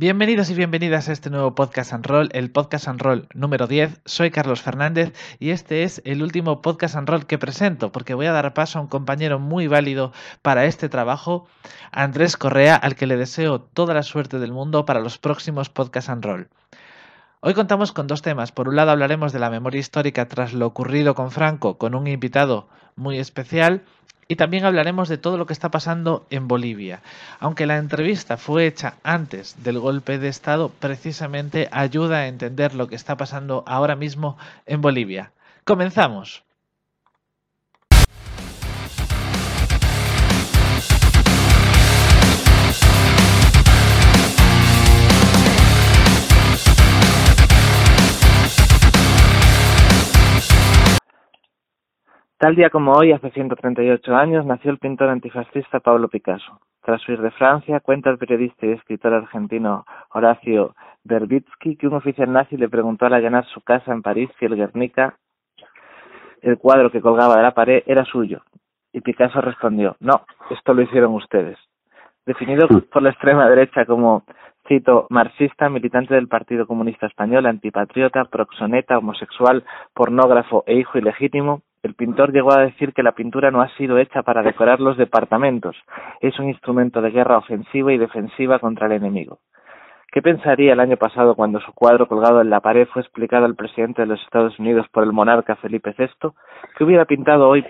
Bienvenidos y bienvenidas a este nuevo Podcast and Roll, el Podcast and Roll número 10. Soy Carlos Fernández y este es el último Podcast and Roll que presento porque voy a dar paso a un compañero muy válido para este trabajo, Andrés Correa, al que le deseo toda la suerte del mundo para los próximos Podcast and Roll. Hoy contamos con dos temas. Por un lado hablaremos de la memoria histórica tras lo ocurrido con Franco, con un invitado muy especial y también hablaremos de todo lo que está pasando en Bolivia. Aunque la entrevista fue hecha antes del golpe de Estado, precisamente ayuda a entender lo que está pasando ahora mismo en Bolivia. Comenzamos. Tal día como hoy, hace 138 años, nació el pintor antifascista Pablo Picasso. Tras huir de Francia, cuenta el periodista y escritor argentino Horacio Verbitsky que un oficial nazi le preguntó al allanar su casa en París si el Guernica, el cuadro que colgaba de la pared, era suyo. Y Picasso respondió, no, esto lo hicieron ustedes. Definido mm. por la extrema derecha como, cito, marxista, militante del Partido Comunista Español, antipatriota, proxoneta, homosexual, pornógrafo e hijo ilegítimo, el pintor llegó a decir que la pintura no ha sido hecha para decorar los departamentos, es un instrumento de guerra ofensiva y defensiva contra el enemigo. ¿Qué pensaría el año pasado cuando su cuadro colgado en la pared fue explicado al presidente de los Estados Unidos por el monarca Felipe VI? ¿Qué hubiera pintado hoy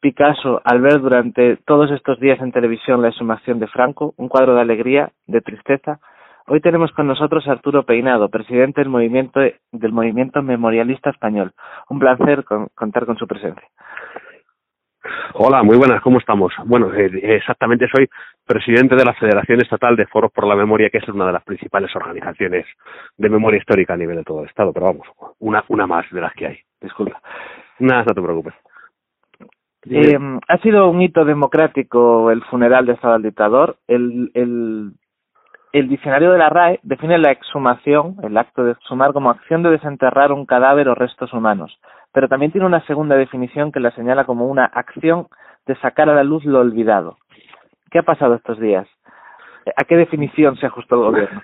Picasso al ver durante todos estos días en televisión la exhumación de Franco? Un cuadro de alegría, de tristeza, Hoy tenemos con nosotros a Arturo Peinado, presidente del movimiento, del movimiento memorialista español. Un placer contar con su presencia. Hola, muy buenas, ¿cómo estamos? Bueno, eh, exactamente soy presidente de la Federación Estatal de Foros por la Memoria, que es una de las principales organizaciones de memoria histórica a nivel de todo el Estado, pero vamos, una, una más de las que hay. Disculpa. Nada, no te preocupes. Eh, ha sido un hito democrático el funeral de Estado del dictador. El, el el diccionario de la RAE define la exhumación, el acto de exhumar, como acción de desenterrar un cadáver o restos humanos, pero también tiene una segunda definición que la señala como una acción de sacar a la luz lo olvidado. ¿Qué ha pasado estos días? ¿A qué definición se ajustó el gobierno?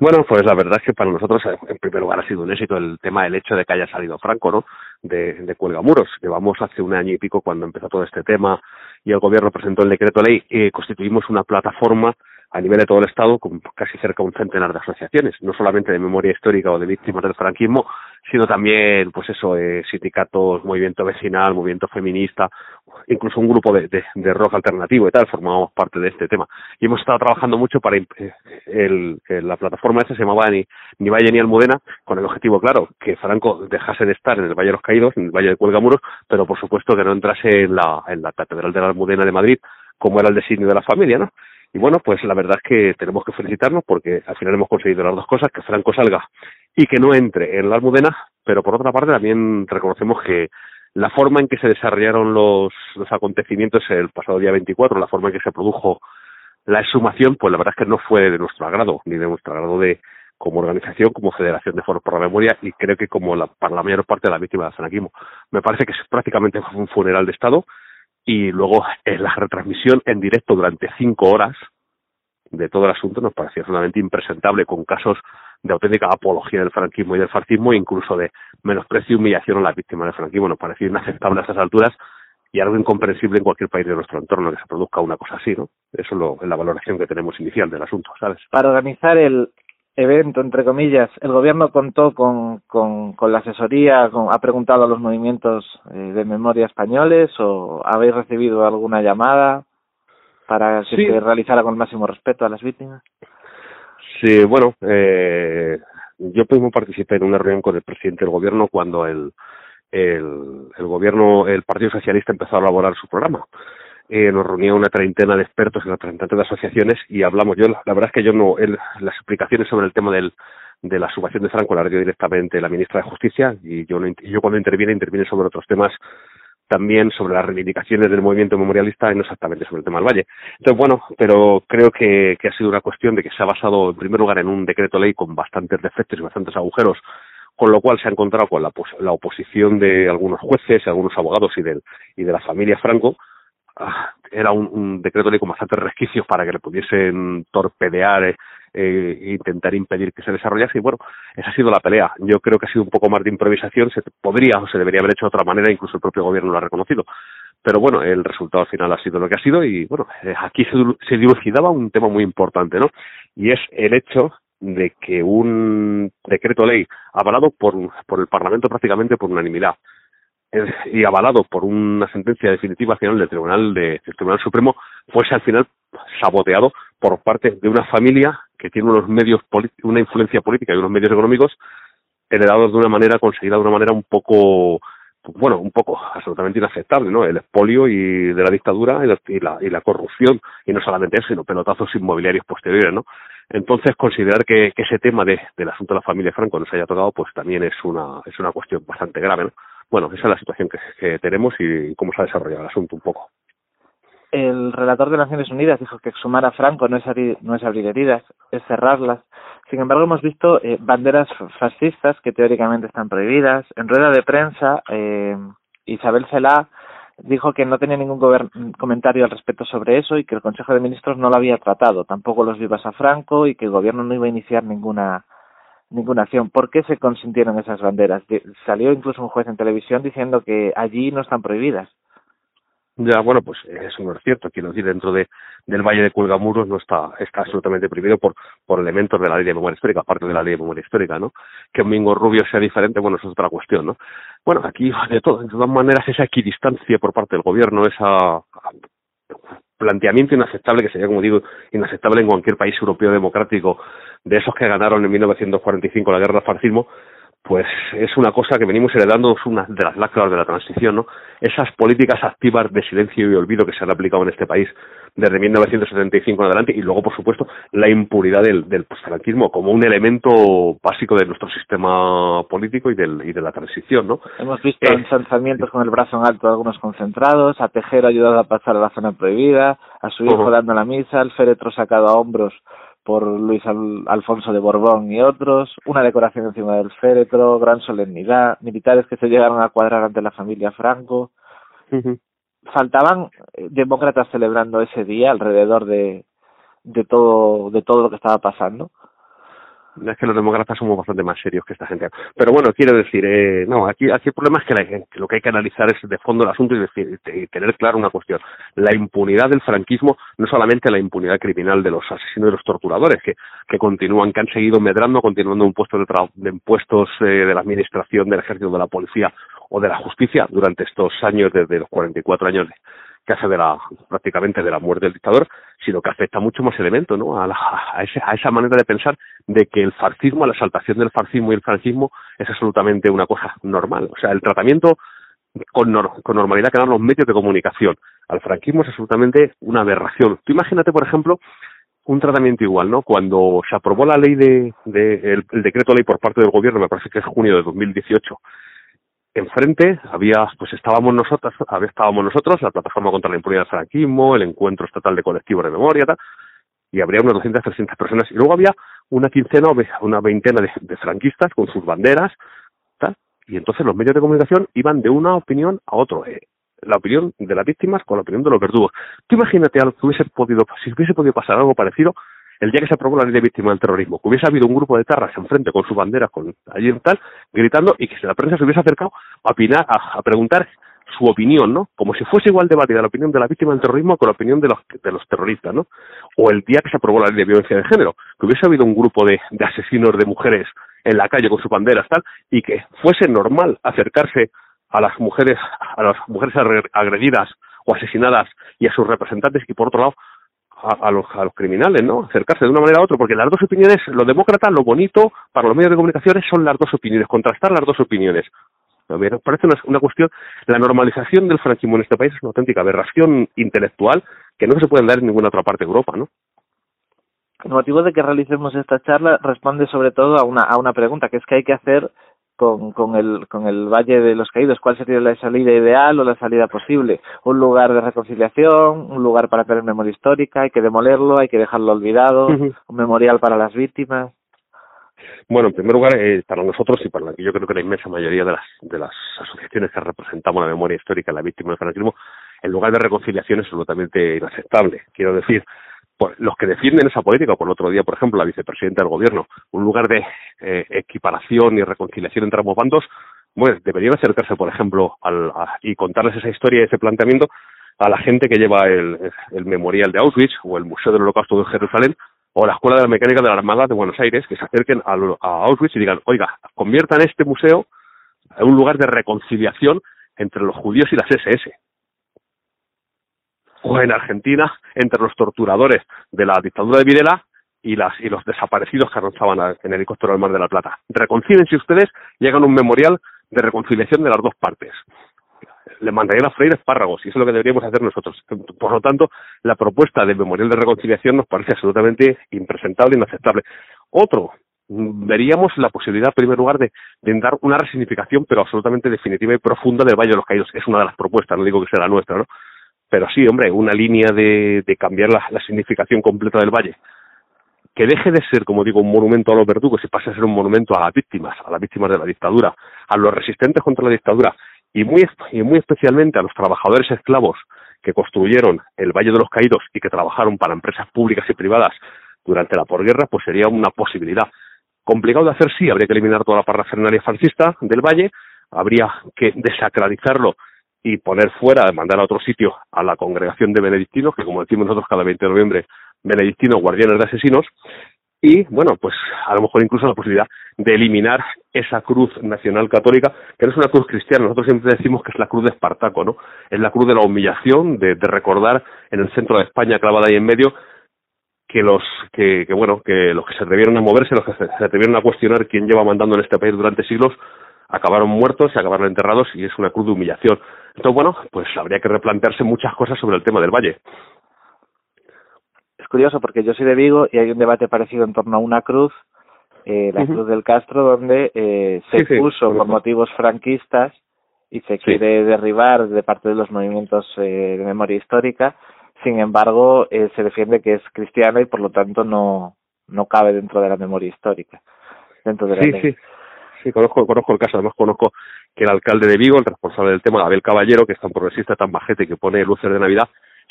Bueno, pues la verdad es que para nosotros, en primer lugar, ha sido un éxito el tema del hecho de que haya salido Franco, ¿no? De, de Cuelgamuros. Llevamos hace un año y pico cuando empezó todo este tema y el gobierno presentó el decreto ley, y constituimos una plataforma a nivel de todo el Estado con casi cerca de un centenar de asociaciones, no solamente de memoria histórica o de víctimas del franquismo, sino también, pues eso, eh, sindicatos, movimiento vecinal, movimiento feminista, incluso un grupo de, de, rock alternativo y tal, formamos parte de este tema. Y hemos estado trabajando mucho para eh, el, la plataforma esa se llamaba ni, ni Valle ni Almudena, con el objetivo claro, que Franco dejase de estar en el Valle de los Caídos, en el Valle de Cuelgamuros, pero por supuesto que no entrase en la, en la Catedral de la Almudena de Madrid, como era el designio de la familia, ¿no? Y bueno, pues la verdad es que tenemos que felicitarnos porque al final hemos conseguido las dos cosas, que Franco salga y que no entre en la Almudena, pero por otra parte también reconocemos que la forma en que se desarrollaron los, acontecimientos el pasado día 24, la forma en que se produjo la exhumación, pues la verdad es que no fue de nuestro agrado, ni de nuestro agrado de como organización, como Federación de Foros por la Memoria y creo que como la, para la mayor parte de las víctimas del zanaquismo. Me parece que es prácticamente un funeral de Estado y luego en la retransmisión en directo durante cinco horas de todo el asunto nos parecía absolutamente impresentable con casos de auténtica apología del franquismo y del fascismo incluso de menosprecio y humillación a las víctimas del franquismo. Nos parecía inaceptable a esas alturas y algo incomprensible en cualquier país de nuestro entorno que se produzca una cosa así, ¿no? Eso es, la valoración que tenemos inicial del asunto, ¿sabes? Para organizar el, evento, entre comillas, el gobierno contó con, con, con la asesoría, ha preguntado a los movimientos eh, de memoria españoles o habéis recibido alguna llamada para que se realizara con el máximo respeto a las víctimas. Sí, bueno, eh, yo mismo participé en una reunión con el presidente del gobierno cuando el, el, el gobierno, el Partido Socialista empezó a elaborar su programa eh, nos reunía una treintena de expertos y representantes de asociaciones y hablamos. Yo, la verdad es que yo no, las explicaciones sobre el tema del, de la subación de Franco la dio directamente la ministra de Justicia y yo, yo cuando interviene, interviene sobre otros temas también sobre las reivindicaciones del movimiento memorialista y no exactamente sobre el tema del Valle. Entonces, bueno, pero creo que, que ha sido una cuestión de que se ha basado en primer lugar en un decreto ley con bastantes defectos y bastantes agujeros, con lo cual se ha encontrado con la, la oposición de algunos jueces, algunos abogados y, del, y de la familia Franco, era un, un, decreto ley con bastantes resquicios para que le pudiesen torpedear eh, e intentar impedir que se desarrollase y bueno, esa ha sido la pelea. Yo creo que ha sido un poco más de improvisación, se podría o se debería haber hecho de otra manera, incluso el propio gobierno lo ha reconocido. Pero bueno, el resultado final ha sido lo que ha sido y bueno, eh, aquí se, se dilucidaba un tema muy importante, ¿no? Y es el hecho de que un decreto ley avalado por, por el Parlamento prácticamente por unanimidad y avalado por una sentencia definitiva final del Tribunal de, del Tribunal Supremo fuese al final saboteado por parte de una familia que tiene unos medios una influencia política y unos medios económicos heredados de una manera conseguida de una manera un poco bueno, un poco absolutamente inaceptable, ¿no? El expolio y de la dictadura y la, y la, y la corrupción, y no solamente eso, sino pelotazos inmobiliarios posteriores, ¿no? Entonces, considerar que, que ese tema de, del asunto de la familia Franco no se haya tocado, pues también es una, es una cuestión bastante grave, ¿no? Bueno, esa es la situación que, tenemos y cómo se ha desarrollado el asunto un poco. El relator de Naciones Unidas dijo que exhumar a Franco no es abrir, no es abrir heridas, es cerrarlas. Sin embargo, hemos visto eh, banderas fascistas que teóricamente están prohibidas. En rueda de prensa, eh, Isabel Celá dijo que no tenía ningún comentario al respecto sobre eso y que el Consejo de Ministros no lo había tratado, tampoco los vivas a Franco y que el gobierno no iba a iniciar ninguna ninguna acción. ¿Por qué se consintieron esas banderas? Salió incluso un juez en televisión diciendo que allí no están prohibidas. Ya, bueno, pues eso no es cierto. Quiero decir, dentro de, del Valle de Cuelgamuros no está, está absolutamente prohibido por, por elementos de la ley de memoria histórica, aparte de la ley de memoria histórica, ¿no? Que un Mingo Rubio sea diferente, bueno, eso es otra cuestión, ¿no? Bueno, aquí, de, todo, de todas maneras, esa equidistancia por parte del gobierno, esa planteamiento inaceptable, que sería, como digo, inaceptable en cualquier país europeo democrático, de esos que ganaron en 1945 la guerra del fascismo, pues es una cosa que venimos heredando, es una de las lacras de la transición, ¿no? Esas políticas activas de silencio y olvido que se han aplicado en este país desde 1975 en adelante y luego, por supuesto, la impunidad del, del postfranquismo como un elemento básico de nuestro sistema político y, del, y de la transición, ¿no? Hemos visto eh, ensanzamientos con el brazo en alto de algunos concentrados, a Tejero ayudado a pasar a la zona prohibida, a su hijo dando la misa, el féretro sacado a hombros por Luis Alfonso de Borbón y otros, una decoración encima del féretro, gran solemnidad, militares que se llegaron a cuadrar ante la familia Franco. Faltaban eh, demócratas celebrando ese día alrededor de, de todo de todo lo que estaba pasando es que los demócratas somos bastante más serios que esta gente. Pero bueno, quiero decir, eh, no, aquí, aquí el problema es que, la, que, lo que hay que analizar es de fondo el asunto y, decir, y tener claro una cuestión. La impunidad del franquismo, no solamente la impunidad criminal de los asesinos y los torturadores, que, que continúan, que han seguido medrando, continuando en puestos de, de impuestos eh, de la administración, del ejército, de la policía o de la justicia durante estos años, desde los 44 años de, que de la, prácticamente de la muerte del dictador, sino que afecta mucho más elementos, ¿no? A, la, a, ese, a esa manera de pensar de que el fascismo, la exaltación del fascismo y el franquismo es absolutamente una cosa normal. O sea, el tratamiento con, con normalidad que dan los medios de comunicación al franquismo es absolutamente una aberración. Tú imagínate, por ejemplo, un tratamiento igual, ¿no? Cuando se aprobó la ley de, de el, el decreto ley por parte del gobierno, me parece que es junio de 2018, enfrente había, pues estábamos nosotros, estábamos nosotros, la plataforma contra la impunidad del franquismo, el encuentro estatal de colectivos de memoria, tal, y habría unas 200, 300 personas, y luego había una quincena o una veintena de, franquistas con sus banderas, tal, y entonces los medios de comunicación iban de una opinión a otro, eh, la opinión de las víctimas con la opinión de los verdugos. Tú imagínate algo hubiese podido, si hubiese podido pasar algo parecido el día que se aprobó la ley de víctimas del terrorismo, que hubiese habido un grupo de tarras enfrente con sus banderas, con allí tal, gritando, y que la prensa se hubiese acercado a, opinar, a, preguntar su opinión, ¿no? Como si fuese igual de válida la opinión de la víctima del terrorismo con la opinión de los, de los terroristas, ¿no? O el día que se aprobó la ley de violencia de género, que hubiese habido un grupo de, de asesinos de mujeres en la calle con sus banderas, tal, y que fuese normal acercarse a las mujeres, a las mujeres agredidas o asesinadas y a sus representantes, y por otro lado, a, los, a los criminales, ¿no? Acercarse de una manera a otra, porque las dos opiniones, los demócratas, lo bonito para los medios de comunicación son las dos opiniones, contrastar las dos opiniones. Me parece una, una cuestión, la normalización del franquismo en este país es una auténtica aberración intelectual que no se puede dar en ninguna otra parte de Europa, ¿no? El motivo de que realicemos esta charla responde sobre todo a una, a una pregunta, que es que hay que hacer con, con, el, con el Valle de los Caídos, cuál sería la salida ideal o la salida posible. Un lugar de reconciliación, un lugar para tener memoria histórica, hay que demolerlo, hay que dejarlo olvidado, un memorial para las víctimas. Bueno, en primer lugar, eh, para nosotros y para la yo creo que la inmensa mayoría de las, de las asociaciones que representamos la memoria histórica de la víctima del fanatismo, en lugar de reconciliación es absolutamente inaceptable. Quiero decir, pues, los que defienden esa política, por el otro día, por ejemplo, la vicepresidenta del gobierno, un lugar de eh, equiparación y reconciliación entre ambos bandos, bueno, deberían acercarse, por ejemplo, al, y contarles esa historia y ese planteamiento a la gente que lleva el, el memorial de Auschwitz o el Museo del Holocausto de Jerusalén o la Escuela de la Mecánica de la Armada de Buenos Aires, que se acerquen a, a Auschwitz y digan, oiga, conviertan este museo en un lugar de reconciliación entre los judíos y las SS. O en Argentina, entre los torturadores de la dictadura de Videla y, las, y los desaparecidos que avanzaban en helicóptero al Mar de la Plata. Reconcílense ustedes y hagan un memorial de reconciliación de las dos partes le mandarían a freír espárragos y eso es lo que deberíamos hacer nosotros. Por lo tanto, la propuesta del memorial de reconciliación nos parece absolutamente impresentable e inaceptable. Otro, veríamos la posibilidad, en primer lugar, de, dar una resignificación, pero absolutamente definitiva y profunda del Valle de los Caídos. Es una de las propuestas, no digo que sea la nuestra, ¿no? Pero sí, hombre, una línea de, cambiar la, significación completa del Valle que deje de ser, como digo, un monumento a los verdugos y pase a ser un monumento a las víctimas, a las víctimas de la dictadura, a los resistentes contra la dictadura y muy, y muy especialmente a los trabajadores esclavos que construyeron el Valle de los Caídos y que trabajaron para empresas públicas y privadas durante la posguerra, pues sería una posibilidad. Complicado de hacer, sí, habría que eliminar toda la parafernalia fascista del Valle, habría que desacralizarlo y poner fuera, mandar a otro sitio a la congregación de benedictinos, que como decimos nosotros cada 20 de noviembre, benedictinos guardianes de asesinos, y bueno, pues a lo mejor incluso la posibilidad de eliminar esa cruz nacional católica, que no es una cruz cristiana, nosotros siempre decimos que es la cruz de Espartaco, ¿no? Es la cruz de la humillación, de, recordar en el centro de España, clavada ahí en medio, que los que, que, bueno, que los que se atrevieron a moverse, los que se, atrevieron a cuestionar quién lleva mandando en este país durante siglos, acabaron muertos y acabaron enterrados y es una cruz de humillación. Entonces, bueno, pues habría que replantearse muchas cosas sobre el tema del valle curioso porque yo soy de Vigo y hay un debate parecido en torno a una cruz, eh, la Cruz del Castro, donde eh, se puso por motivos franquistas y se quiere derribar de parte de los movimientos eh, de memoria histórica. Sin embargo, eh, se defiende que es cristiana y por lo tanto no, no cabe dentro de la memoria histórica. Dentro de la sí, sí. Sí, conozco, conozco el caso. Además, conozco que el alcalde de Vigo, el responsable del tema, Abel Caballero, que es tan progresista, tan bajete, que pone luces de Navidad,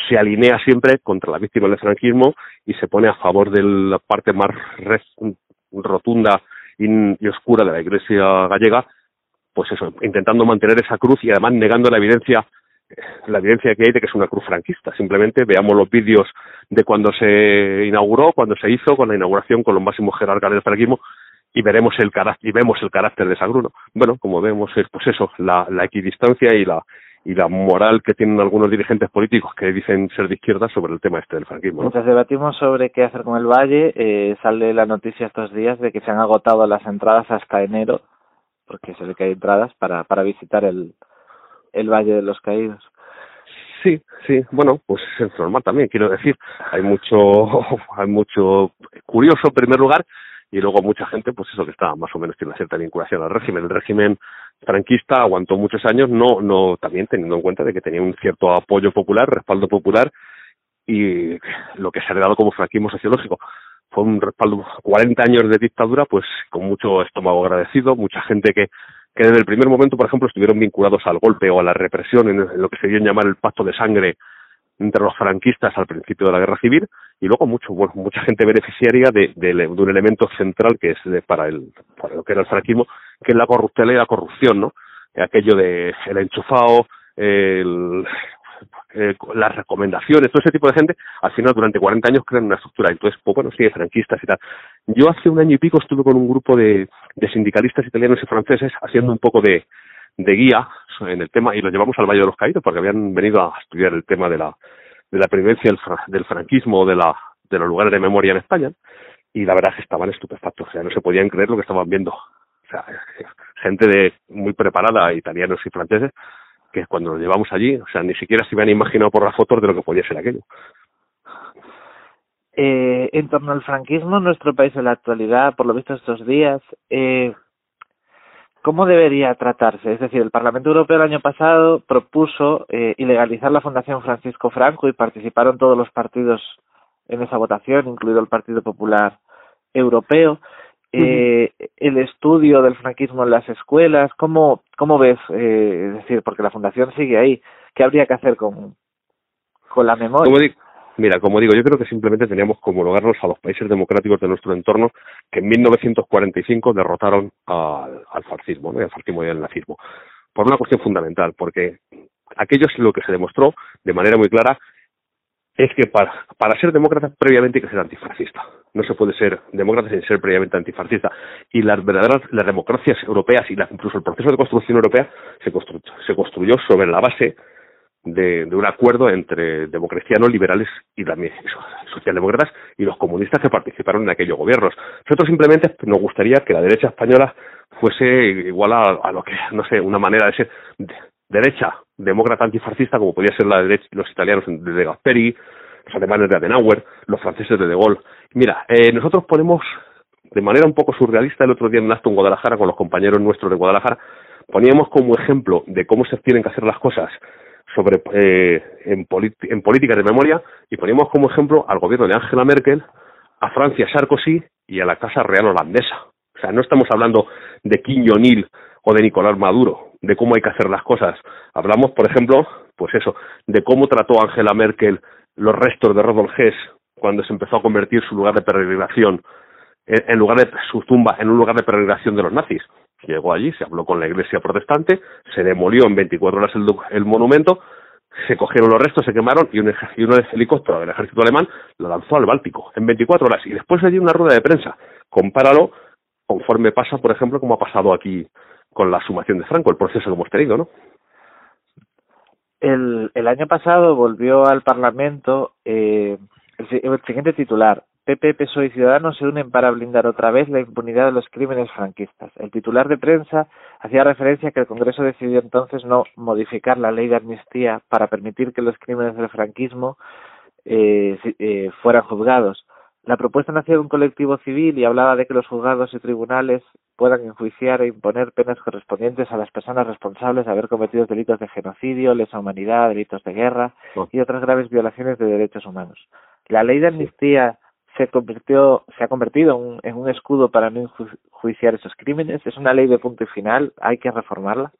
se alinea siempre contra la víctima del franquismo y se pone a favor de la parte más rotunda y, oscura de la Iglesia gallega, pues eso, intentando mantener esa cruz y además negando la evidencia la evidencia que hay de que es una cruz franquista. Simplemente veamos los vídeos de cuando se inauguró, cuando se hizo, con la inauguración, con los máximos jerarcas del franquismo, y veremos el carácter, y vemos el carácter de cruz. Bueno, como vemos es pues eso, la, la equidistancia y la, y la moral que tienen algunos dirigentes políticos que dicen ser de izquierda sobre el tema este del franquismo. Mientras debatimos sobre qué hacer con el Valle, eh, sale la noticia estos días de que se han agotado las entradas hasta enero, porque se ve que hay entradas para, para visitar el, el Valle de los Caídos. Sí, sí, bueno, pues es normal también, quiero decir, hay mucho, hay mucho curioso en primer lugar y luego mucha gente, pues eso que está más o menos tiene una cierta vinculación al régimen. El régimen franquista aguantó muchos años, no, no, también teniendo en cuenta de que tenía un cierto apoyo popular, respaldo popular y lo que se ha heredado como franquismo sociológico. Fue un respaldo, 40 años de dictadura, pues con mucho estómago agradecido, mucha gente que, que desde el primer momento, por ejemplo, estuvieron vinculados al golpe o a la represión en, lo que se dio llamar el pacto de sangre entre los franquistas al principio de la guerra civil y luego mucho bueno, mucha gente beneficiaria de, de, un elemento central que es para el para lo que era el franquismo que es la corruptela y la corrupción no aquello de el enchufado el, eh, las recomendaciones, todo ese tipo de gente, al final durante 40 años crean una estructura. Entonces, pues bueno, sí, franquistas y tal. Yo hace un año y pico estuve con un grupo de, de sindicalistas italianos y franceses haciendo un poco de, de guía en el tema y lo llevamos al Valle de los Caídos porque habían venido a estudiar el tema de la de la previvencia del, franquismo de la de los lugares de memoria en España y la verdad es que estaban estupefactos, o sea, no se podían creer lo que estaban viendo. O sea, gente de muy preparada, italianos y franceses, que cuando los llevamos allí, o sea, ni siquiera se habían imaginado por las fotos de lo que podía ser aquello. Eh, en torno al franquismo nuestro país en la actualidad, por lo visto estos días, eh, ¿Cómo debería tratarse? Es decir, el Parlamento Europeo el año pasado propuso eh, ilegalizar la Fundación Francisco Franco y participaron todos los partidos en esa votación, incluido el Partido Popular Europeo. eh, el estudio del franquismo en las escuelas, ¿cómo, cómo ves? Eh, es decir, porque la fundación sigue ahí, ¿qué habría que hacer con, con la memoria? Mira, como digo, yo creo que simplemente teníamos que homologarnos a los países democráticos de nuestro entorno que en 1945 derrotaron al, al fascismo, ¿no? al fascismo y al nazismo. Por una cuestión fundamental, porque aquello es lo que se demostró de manera muy clara es que para, para ser demócrata previamente hay que ser antifascista. No se puede ser demócrata sin ser previamente antifascista. Y las verdaderas las democracias europeas y incluso el proceso de construcción europea se, se construyó sobre la base de, un acuerdo entre democristianos, liberales y también socialdemócratas y los comunistas que participaron en aquellos gobiernos. Nosotros simplemente nos gustaría que la derecha española fuese igual a, lo que, no sé, una manera de ser derecha demócrata antifascista como podía ser la derecha, los italianos de Gasperi, los alemanes de Adenauer, los franceses de De Gaulle. Mira, eh, nosotros ponemos de manera un poco surrealista el otro día en un acto en Guadalajara con los compañeros nuestros de Guadalajara, poníamos como ejemplo de cómo se tienen que hacer las cosas sobre eh, en, en políticas de memoria y poníamos como ejemplo al gobierno de Angela Merkel, a Francia Sarkozy y a la Casa Real holandesa. O sea, no estamos hablando de Jong-il o de Nicolás Maduro, de cómo hay que hacer las cosas. Hablamos, por ejemplo, pues eso, de cómo trató Angela Merkel los restos de Rudolf Hess cuando se empezó a convertir su lugar de peregrinación en lugar de su tumba en un lugar de peregrinación de los nazis. Llegó allí, se habló con la iglesia protestante, se demolió en 24 horas el, monumento, se cogieron los restos, se quemaron y un, y un helicóptero del ejército alemán lo lanzó al Báltico en 24 horas. Y después le dio una rueda de prensa. Compáralo conforme pasa, por ejemplo, como ha pasado aquí con la sumación de Franco, el proceso que hemos tenido, ¿no? El, el año pasado volvió al Parlamento eh, el siguiente titular, PP, PSOE y Ciudadanos se unen para blindar otra vez la impunidad de los crímenes franquistas. El titular de prensa hacía referencia a que el Congreso decidió entonces no modificar la ley de amnistía para permitir que los crímenes del franquismo eh, eh, fueran juzgados. La propuesta nació de un colectivo civil y hablaba de que los juzgados y tribunales puedan enjuiciar e imponer penas correspondientes a las personas responsables de haber cometido delitos de genocidio, lesa humanidad, delitos de guerra oh. y otras graves violaciones de derechos humanos. La ley de amnistía se convirtió, se ha convertido en un, escudo para no enjuiciar esos crímenes. Es una ley de punto y final. Hay que reformarla.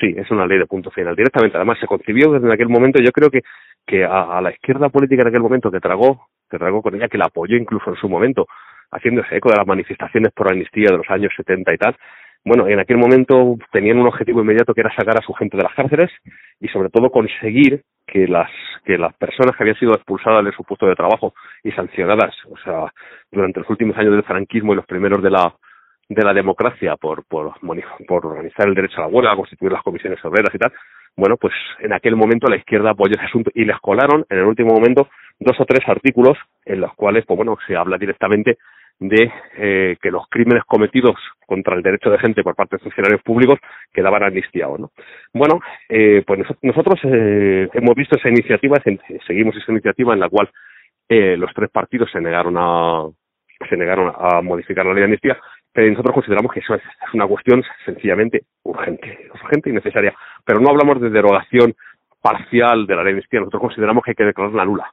Sí, es una ley de punto final. Directamente, además, se concibió desde aquel momento. Yo creo que que a, la izquierda política en aquel momento que tragó, que tragó con ella, que la apoyó incluso en su momento, haciéndose eco de las manifestaciones por amnistía de los años 70 y tal, bueno, en aquel momento tenían un objetivo inmediato que era sacar a su gente de las cárceles y sobre todo conseguir que las que las personas que habían sido expulsadas de su puesto de trabajo y sancionadas, o sea, durante los últimos años del franquismo y los primeros de la de la democracia por por, por organizar el derecho a la huelga, constituir las comisiones obreras y tal, bueno, pues en aquel momento la izquierda apoyó ese asunto y les colaron en el último momento dos o tres artículos en los cuales, pues bueno, se habla directamente de eh, que los crímenes cometidos contra el derecho de gente por parte de funcionarios públicos quedaban amnistiados. ¿no? Bueno, eh, pues nosotros eh, hemos visto esa iniciativa, seguimos esa iniciativa en la cual eh, los tres partidos se negaron a se negaron a modificar la ley de amnistía, pero nosotros consideramos que eso es, una cuestión sencillamente urgente, urgente y necesaria. Pero no hablamos de derogación parcial de la ley de amnistía, nosotros consideramos que hay que declararla nula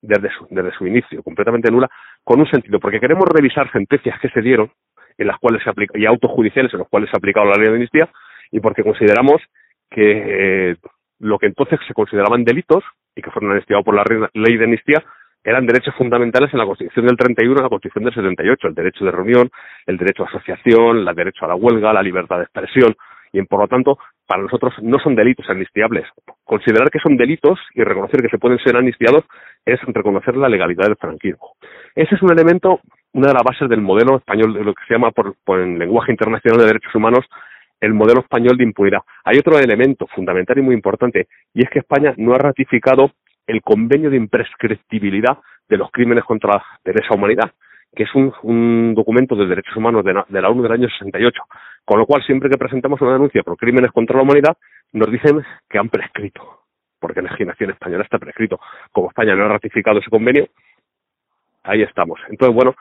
desde su, desde su inicio, completamente nula, con un sentido, porque queremos revisar sentencias que se dieron en las cuales se aplica, y autos judiciales en los cuales se ha aplicado la ley de amnistía, y porque consideramos que eh, lo que entonces se consideraban delitos y que fueron amnistiados por la ley de amnistía eran derechos fundamentales en la Constitución del 31 y en la Constitución del 78, el derecho de reunión, el derecho a asociación, el derecho a la huelga, la libertad de expresión, y por lo tanto, para nosotros no son delitos amnistiables. Considerar que son delitos y reconocer que se pueden ser amnistiados es reconocer la legalidad del franquismo. Ese es un elemento, una de las bases del modelo español, de lo que se llama por, el lenguaje internacional de derechos humanos, el modelo español de impunidad. Hay otro elemento fundamental y muy importante, y es que España no ha ratificado el convenio de imprescriptibilidad de los crímenes contra la esa humanidad, que es un, un documento de derechos humanos de, de, la ONU del año 68. Con lo cual, siempre que presentamos una denuncia por crímenes contra la humanidad, nos dicen que han prescrito, porque la legislación española está prescrito. Como España no ha ratificado ese convenio, ahí estamos. Entonces, bueno,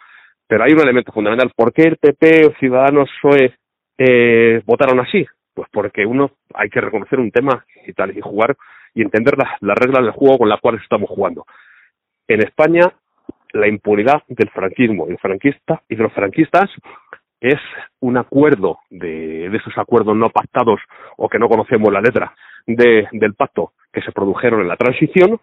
pero hay un elemento fundamental. ¿Por qué el PP o Ciudadanos PSOE eh, votaron así? Pues porque uno hay que reconocer un tema y tal y jugar y entender las, reglas del juego con las cuales estamos jugando. En España la impunidad del franquismo y, franquista, y los franquistas es un acuerdo de, de esos acuerdos no pactados o que no conocemos la letra de, del pacto que se produjeron en la transición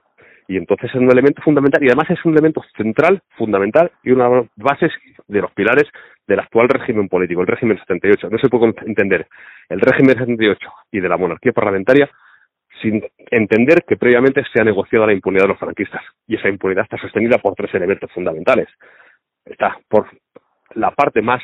y entonces es un elemento fundamental y además es un elemento central, fundamental y una de las bases de los pilares del actual régimen político, el régimen 78. No se puede entender el régimen 78 y de la monarquía parlamentaria sin entender que previamente se ha negociado la impunidad de los franquistas y esa impunidad está sostenida por tres elementos fundamentales. Está por la parte más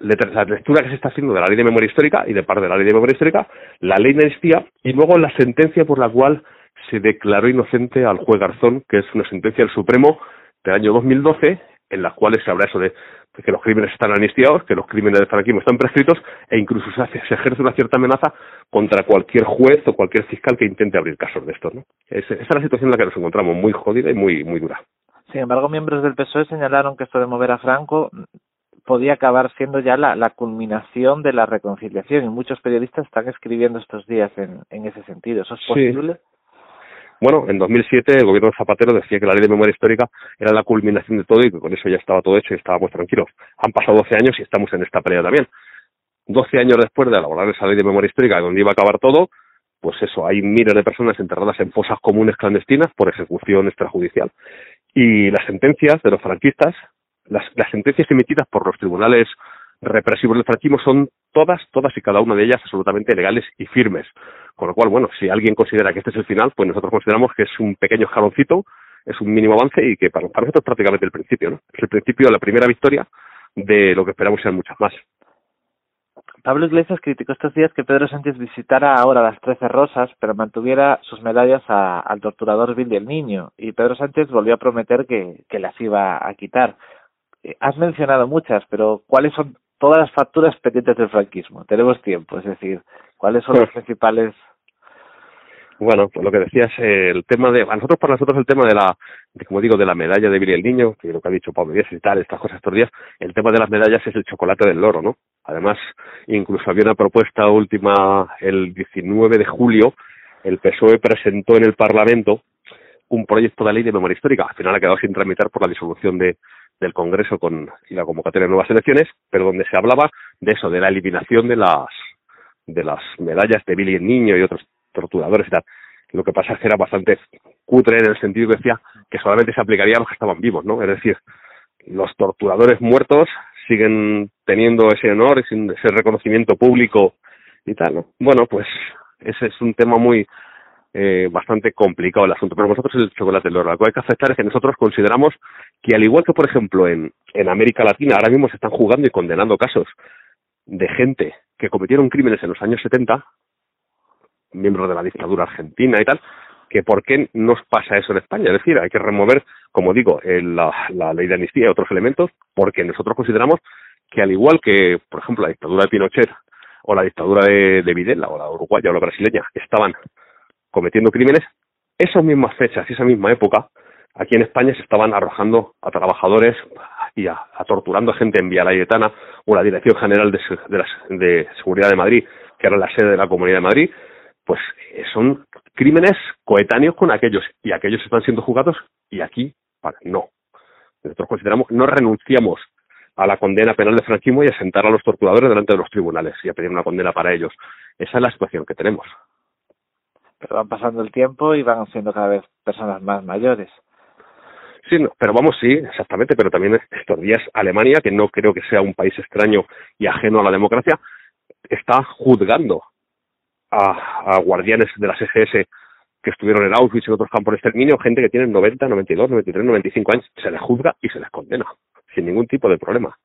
la lectura que se está haciendo de la ley de memoria histórica y de parte de la ley de memoria histórica, la ley de amnistía y luego la sentencia por la cual se declaró inocente al juez Garzón, que es una sentencia del Supremo del año 2012, en la cual se habla eso de que los crímenes están amnistiados, que los crímenes del franquismo están prescritos e incluso se, hace, se ejerce una cierta amenaza contra cualquier juez o cualquier fiscal que intente abrir casos de estos. ¿no? esa es la situación en la que nos encontramos, muy jodida y muy, muy dura. Sin embargo, miembros del PSOE señalaron que esto de mover a Franco podía acabar siendo ya la, la culminación de la reconciliación y muchos periodistas están escribiendo estos días en, en ese sentido. ¿Eso es posible? Bueno, en 2007 el gobierno de Zapatero decía que la ley de memoria histórica era la culminación de todo y que con eso ya estaba todo hecho y estábamos tranquilos. Han pasado 12 años y estamos en esta pelea también. 12 años después de elaborar esa ley de memoria histórica donde iba a acabar todo, pues eso, hay miles de personas enterradas en fosas comunes clandestinas por ejecución extrajudicial. Y las sentencias de los franquistas, las, las sentencias emitidas por los tribunales represivos del franquismo son todas, todas y cada una de ellas absolutamente legales y firmes. Con lo cual, bueno, si alguien considera que este es el final, pues nosotros consideramos que es un pequeño escaloncito, es un mínimo avance y que para, nosotros es prácticamente el principio, ¿no? Es el principio la primera victoria de lo que esperamos sean muchas más. Pablo Iglesias criticó estos días que Pedro Sánchez visitara ahora las Trece Rosas, pero mantuviera sus medallas al torturador Billy el Niño, y Pedro Sánchez volvió a prometer que, que las iba a quitar. Eh, has mencionado muchas, pero ¿cuáles son todas las facturas pendientes del franquismo. Tenemos tiempo, es decir, ¿cuáles son los principales? Bueno, pues lo que decías, eh, el tema de, a nosotros, para nosotros el tema de la, de, como digo, de la medalla de Billy el Niño, que lo que ha dicho Pablo Díaz y tal, estas cosas estos días, el tema de las medallas es el chocolate del loro, ¿no? Además, incluso había una propuesta última el 19 de julio, el PSOE presentó en el Parlamento un proyecto de ley de memoria histórica. Al final ha quedado sin tramitar por la disolución de, del Congreso con, y la convocatoria de nuevas elecciones, pero donde se hablaba de eso, de la eliminación de las, de las medallas de Billy el Niño y otros torturadores y tal. Lo que pasa es que era bastante cutre en el sentido que decía que solamente se aplicaría a los que estaban vivos, ¿no? Es decir, los torturadores muertos siguen teniendo ese honor, ese reconocimiento público y tal, ¿no? Bueno, pues ese es un tema muy, eh, bastante complicado el asunto. Pero nosotros el chocolate del. Lo que hay que aceptar es que nosotros consideramos que al igual que, por ejemplo, en, en América Latina ahora mismo se están jugando y condenando casos de gente que cometieron crímenes en los años 70, miembros de la dictadura argentina y tal, que por qué nos pasa eso en España. Es decir, hay que remover, como digo, la, la ley de amnistía y otros elementos, porque nosotros consideramos que al igual que, por ejemplo, la dictadura de Pinochet o la dictadura de Videla o la uruguaya o la brasileña estaban cometiendo crímenes, esas mismas fechas y esa misma época, aquí en España se estaban arrojando a trabajadores y a, torturando a gente en Vía Layetana o la Dirección General de, de, Seguridad de Madrid, que era la sede de la Comunidad de Madrid, pues eh, son crímenes coetáneos con aquellos y aquellos están siendo juzgados y aquí no. Nosotros consideramos, no renunciamos a la condena penal de franquismo y a sentar a los torturadores delante de los tribunales y a pedir una condena para ellos. Esa es la situación que tenemos pero van pasando el tiempo y van siendo cada vez personas más mayores. Sí, pero vamos, sí, exactamente, pero también estos días Alemania, que no creo que sea un país extraño y ajeno a la democracia, está juzgando a, a guardianes de las SS que estuvieron en Auschwitz y en otros campos de exterminio, gente que tiene 90, 92, 93, 95 años, se les juzga y se les condena, sin ningún tipo de problema.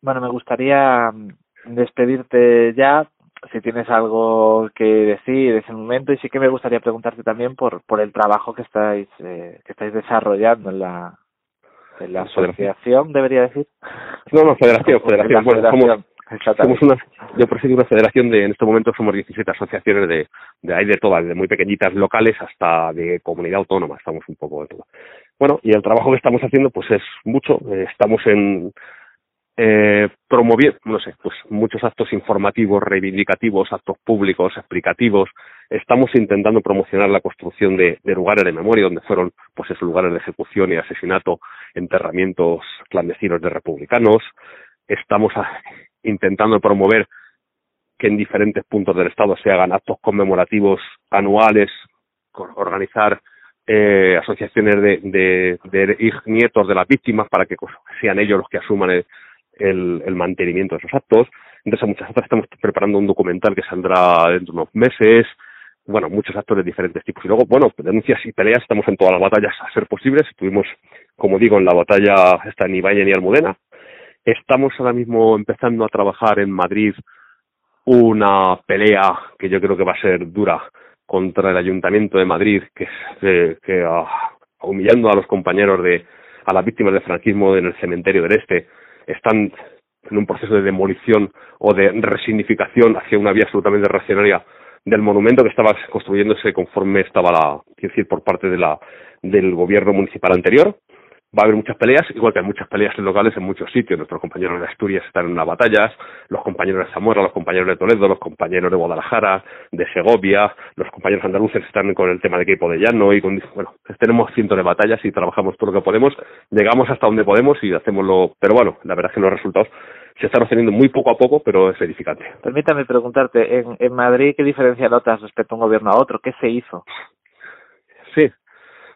Bueno, me gustaría mm, despedirte ya, si tienes algo que decir en ese momento y sí que me gustaría preguntarte también por por el trabajo que estáis eh, que estáis desarrollando en la en la asociación debería decir. No no federación federación, bueno, somos, una yo presido una federación de en este momento somos 17 asociaciones de de ahí de todas de muy pequeñitas locales hasta de comunidad autónoma estamos un poco de todo. Bueno y el trabajo que estamos haciendo pues es mucho eh, estamos en eh, promoviendo, no sé, pues muchos actos informativos, reivindicativos, actos públicos, explicativos. Estamos intentando promocionar la construcción de, lugares de memoria donde fueron, pues esos lugares de ejecución y asesinato, enterramientos clandestinos de republicanos. Estamos intentando promover que en diferentes puntos del Estado se hagan actos conmemorativos anuales, organizar eh, asociaciones de, de, nietos de las víctimas para que sean ellos los que asuman el, el, mantenimiento de esos actos. Entonces, a muchas otras estamos preparando un documental que saldrá dentro de unos meses. Bueno, muchos actos de diferentes tipos. Y luego, bueno, denuncias y peleas, estamos en todas las batallas a ser posibles. Estuvimos, como digo, en la batalla esta en Ibañez y Almudena. Estamos ahora mismo empezando a trabajar en Madrid una pelea que yo creo que va a ser dura contra el Ayuntamiento de Madrid, que, eh, que uh, humillando a los compañeros de, a las víctimas del franquismo en el cementerio del Este, están en un proceso de demolición o de resignificación hacia una vía absolutamente reaccionaria del monumento que estaba construyéndose conforme estaba la, quiero decir, por parte de la, del gobierno municipal anterior va a haber muchas peleas, igual que hay muchas peleas locales en muchos sitios. Nuestros compañeros de Asturias están en las batallas, los compañeros de Zamora, los compañeros de Toledo, los compañeros de Guadalajara, de Segovia, los compañeros andaluces están con el tema de equipo de llano y con, bueno, tenemos cientos de batallas y trabajamos todo lo que podemos, llegamos hasta donde podemos y hacemos lo, pero bueno, la verdad es que los resultados se están obteniendo muy poco a poco, pero es edificante. Permítame preguntarte, en, en Madrid, ¿qué diferencia notas respecto a un gobierno a otro? ¿Qué se hizo? Sí,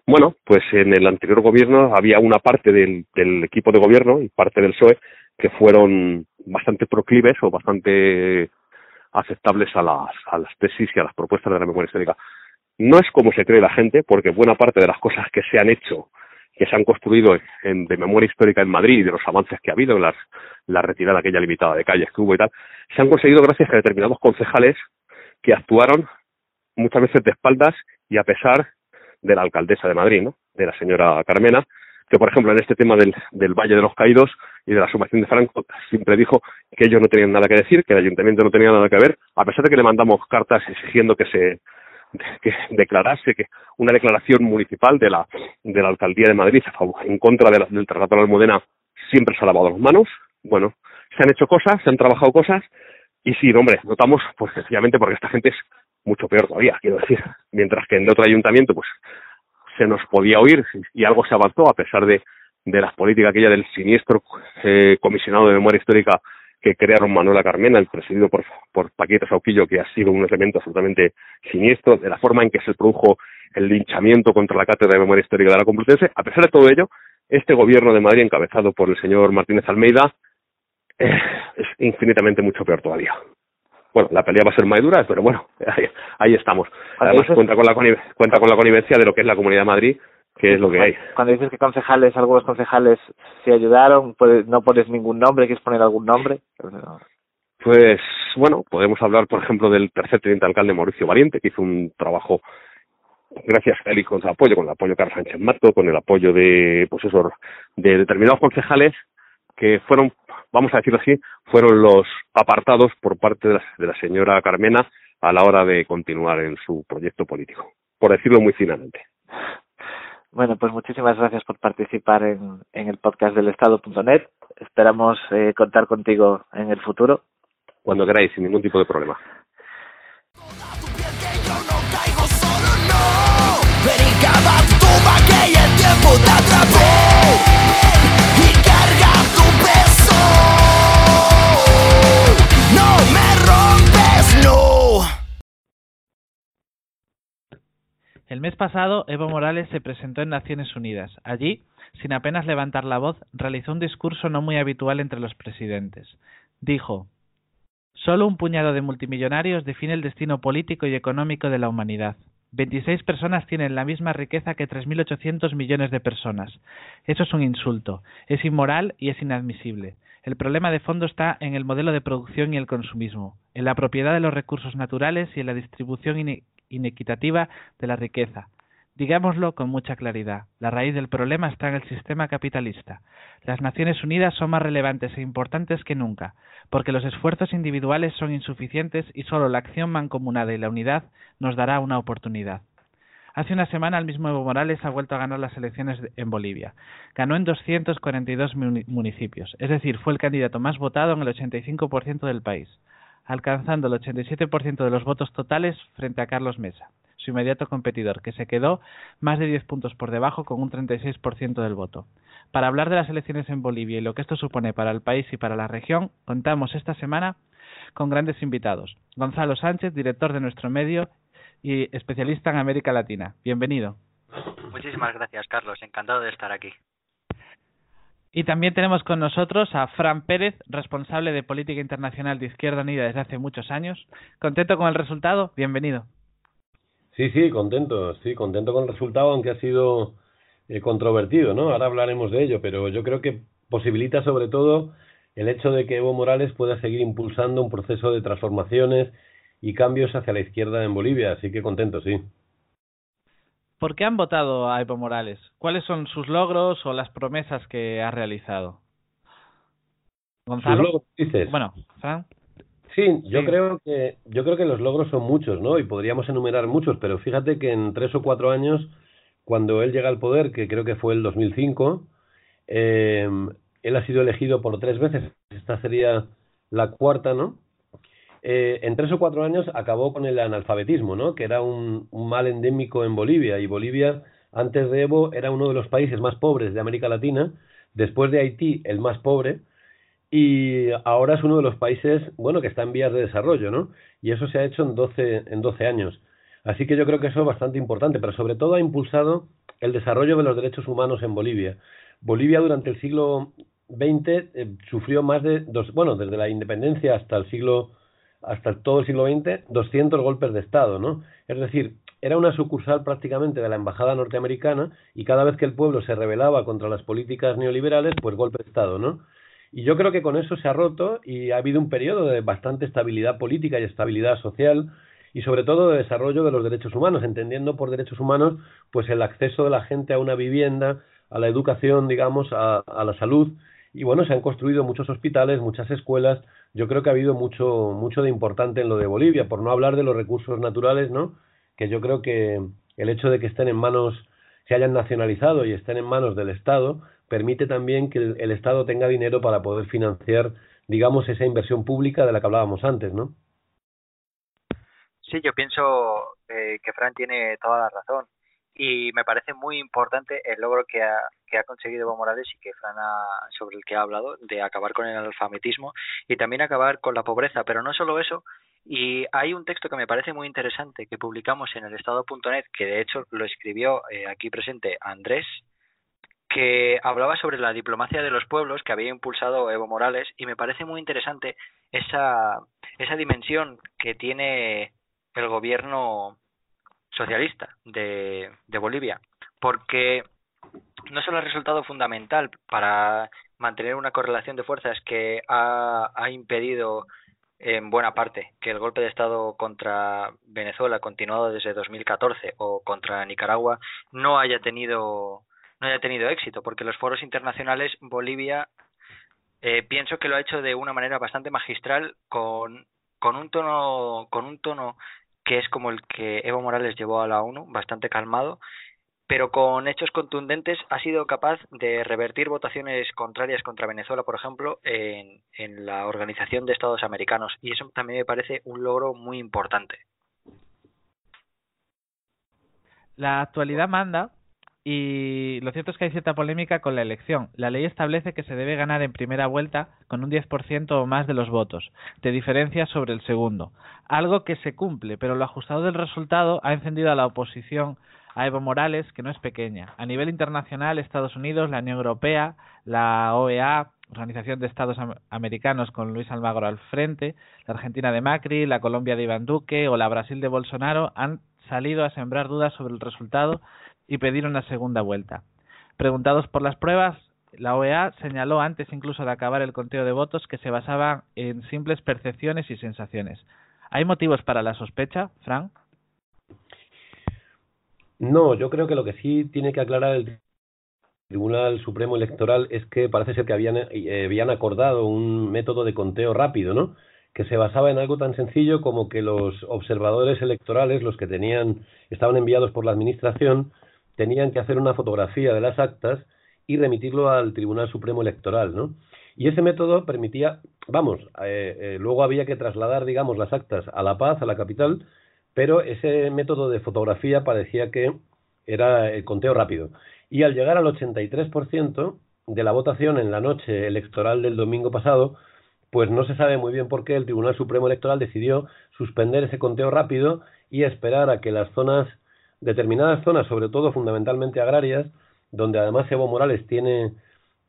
bueno, pues en el anterior gobierno había una parte del, equipo de gobierno y parte del PSOE que fueron bastante proclives o bastante aceptables a las, a las tesis y a las propuestas de la memoria histórica. No es como se cree la gente, porque buena parte de las cosas que se han hecho, que se han construido en, de memoria histórica en Madrid y de los avances que ha habido en las, la retirada aquella limitada de calles que hubo y tal, se han conseguido gracias a determinados concejales que actuaron muchas veces de espaldas y a pesar de la alcaldesa de Madrid, ¿no? de la señora Carmena, que por ejemplo en este tema del, del Valle de los Caídos y de la sumación de Franco siempre dijo que ellos no tenían nada que decir, que el ayuntamiento no tenía nada que ver, a pesar de que le mandamos cartas exigiendo que se que declarase que una declaración municipal de la de la alcaldía de Madrid en contra del Tratado de la Almudena siempre se ha lavado las manos. Bueno, se han hecho cosas, se han trabajado cosas y sí, hombre, notamos pues sencillamente porque esta gente es mucho peor todavía, quiero decir. Mientras que en otro ayuntamiento, pues se nos podía oír y algo se avanzó a pesar de, de las políticas aquella del siniestro eh, comisionado de memoria histórica que crearon Manuela Carmena, el presidido por, por Paquita Sauquillo, que ha sido un elemento absolutamente siniestro, de la forma en que se produjo el linchamiento contra la Cátedra de Memoria Histórica de la Complutense. A pesar de todo ello, este gobierno de Madrid, encabezado por el señor Martínez Almeida, eh, es infinitamente mucho peor todavía bueno, la pelea va a ser más dura, pero bueno, ahí, estamos. Además, cuenta, con la cuenta con la connivencia de lo que es la Comunidad de Madrid, que es lo que hay. Cuando dices que concejales, algunos concejales se ayudaron, no pones ningún nombre, ¿quieres poner algún nombre? Pues bueno, podemos hablar, por ejemplo, del tercer teniente alcalde Mauricio Valiente, que hizo un trabajo gracias a él y con su apoyo, con el apoyo de Carlos Sánchez Mato, con el apoyo de, pues eso, de determinados concejales que fueron vamos a decirlo así, fueron los apartados por parte de la, señora Carmena a la hora de continuar en su proyecto político, por decirlo muy finamente. Bueno, pues muchísimas gracias por participar en, en el podcast del Estado.net. Esperamos eh, contar contigo en el futuro. Cuando queráis, sin ningún tipo de problema. El mes pasado, Evo Morales se presentó en Naciones Unidas. Allí, sin apenas levantar la voz, realizó un discurso no muy habitual entre los presidentes. Dijo Solo un puñado de multimillonarios define el destino político y económico de la humanidad. 26 personas tienen la misma riqueza que 3.800 millones de personas. Eso es un insulto, es inmoral y es inadmisible. El problema de fondo está en el modelo de producción y el consumismo, en la propiedad de los recursos naturales y en la distribución inequitativa de la riqueza. Digámoslo con mucha claridad, la raíz del problema está en el sistema capitalista. Las Naciones Unidas son más relevantes e importantes que nunca, porque los esfuerzos individuales son insuficientes y solo la acción mancomunada y la unidad nos dará una oportunidad. Hace una semana el mismo Evo Morales ha vuelto a ganar las elecciones en Bolivia. Ganó en 242 municipios, es decir, fue el candidato más votado en el 85% del país, alcanzando el 87% de los votos totales frente a Carlos Mesa, su inmediato competidor, que se quedó más de 10 puntos por debajo con un 36% del voto. Para hablar de las elecciones en Bolivia y lo que esto supone para el país y para la región, contamos esta semana con grandes invitados. Gonzalo Sánchez, director de nuestro medio y especialista en América Latina. Bienvenido. Muchísimas gracias, Carlos. Encantado de estar aquí. Y también tenemos con nosotros a Fran Pérez, responsable de política internacional de Izquierda Unida desde hace muchos años. ¿Contento con el resultado? Bienvenido. Sí, sí, contento, sí, contento con el resultado, aunque ha sido eh, controvertido, ¿no? Ahora hablaremos de ello, pero yo creo que posibilita sobre todo el hecho de que Evo Morales pueda seguir impulsando un proceso de transformaciones y cambios hacia la izquierda en Bolivia, así que contento, sí. ¿Por qué han votado a Evo Morales? ¿Cuáles son sus logros o las promesas que ha realizado? Gonzalo. dices? Bueno, Fran. Sí, yo creo que yo creo que los logros son muchos, ¿no? Y podríamos enumerar muchos, pero fíjate que en tres o cuatro años, cuando él llega al poder, que creo que fue el 2005, eh, él ha sido elegido por tres veces. Esta sería la cuarta, ¿no? Eh, en tres o cuatro años acabó con el analfabetismo, ¿no? que era un, mal endémico en Bolivia. Y Bolivia, antes de Evo, era uno de los países más pobres de América Latina, después de Haití, el más pobre, y ahora es uno de los países, bueno, que está en vías de desarrollo, ¿no? Y eso se ha hecho en 12, en 12 años. Así que yo creo que eso es bastante importante, pero sobre todo ha impulsado el desarrollo de los derechos humanos en Bolivia. Bolivia durante el siglo XX eh, sufrió más de dos, bueno, desde la independencia hasta el siglo hasta todo el siglo XX 200 golpes de Estado, ¿no? Es decir, era una sucursal prácticamente de la embajada norteamericana y cada vez que el pueblo se rebelaba contra las políticas neoliberales, pues golpe de Estado, ¿no? Y yo creo que con eso se ha roto y ha habido un periodo de bastante estabilidad política y estabilidad social y sobre todo de desarrollo de los derechos humanos, entendiendo por derechos humanos pues el acceso de la gente a una vivienda, a la educación, digamos, a, a la salud y bueno, se han construido muchos hospitales, muchas escuelas, yo creo que ha habido mucho, mucho de importante en lo de Bolivia, por no hablar de los recursos naturales, ¿no? Que yo creo que el hecho de que estén en manos, se hayan nacionalizado y estén en manos del Estado, permite también que el, Estado tenga dinero para poder financiar, digamos, esa inversión pública de la que hablábamos antes, ¿no? Sí, yo pienso eh, que Fran tiene toda la razón y me parece muy importante el logro que ha, que ha conseguido Evo Morales y que Fran sobre el que ha hablado, de acabar con el alfabetismo y también acabar con la pobreza. Pero no solo eso, y hay un texto que me parece muy interesante que publicamos en el estado.net, que de hecho lo escribió eh, aquí presente Andrés, que hablaba sobre la diplomacia de los pueblos que había impulsado Evo Morales y me parece muy interesante esa, esa dimensión que tiene el gobierno socialista de, Bolivia, porque no solo ha resultado fundamental para mantener una correlación de fuerzas que ha, ha impedido en buena parte que el golpe de Estado contra Venezuela continuado desde 2014 o contra Nicaragua no haya tenido no haya tenido éxito porque los foros internacionales Bolivia eh, pienso que lo ha hecho de una manera bastante magistral con con un tono con un tono que es como el que Evo Morales llevó a la ONU, bastante calmado, pero con hechos contundentes ha sido capaz de revertir votaciones contrarias contra Venezuela, por ejemplo, en, en la Organización de Estados Americanos. Y eso también me parece un logro muy importante. La actualidad manda y lo cierto es que hay cierta polémica con la elección. La ley establece que se debe ganar en primera vuelta con un 10% o más de los votos, de diferencia sobre el segundo. Algo que se cumple, pero lo ajustado del resultado ha encendido a la oposición a Evo Morales, que no es pequeña. A nivel internacional, Estados Unidos, la Unión Europea, la OEA, Organización de Estados Americanos con Luis Almagro al frente, la Argentina de Macri, la Colombia de Iván Duque o la Brasil de Bolsonaro han salido a sembrar dudas sobre el resultado y pedir una segunda vuelta. Preguntados por las pruebas, la OEA señaló antes incluso de acabar el conteo de votos que se basaba en simples percepciones y sensaciones. ¿Hay motivos para la sospecha, Frank? No, yo creo que lo que sí tiene que aclarar el Tribunal Supremo Electoral es que parece ser que habían, eh, habían acordado un método de conteo rápido, ¿no? que se basaba en algo tan sencillo como que los observadores electorales, los que tenían, estaban enviados por la administración, tenían que hacer una fotografía de las actas y remitirlo al Tribunal Supremo Electoral, ¿no? Y ese método permitía, vamos, eh, eh, luego había que trasladar, digamos, las actas a La Paz, a la capital, pero ese método de fotografía parecía que era el conteo rápido. Y al llegar al 83% de la votación en la noche electoral del domingo pasado, pues no se sabe muy bien por qué el Tribunal Supremo Electoral decidió suspender ese conteo rápido y esperar a que las zonas, determinadas zonas, sobre todo fundamentalmente agrarias, donde además Evo Morales tiene,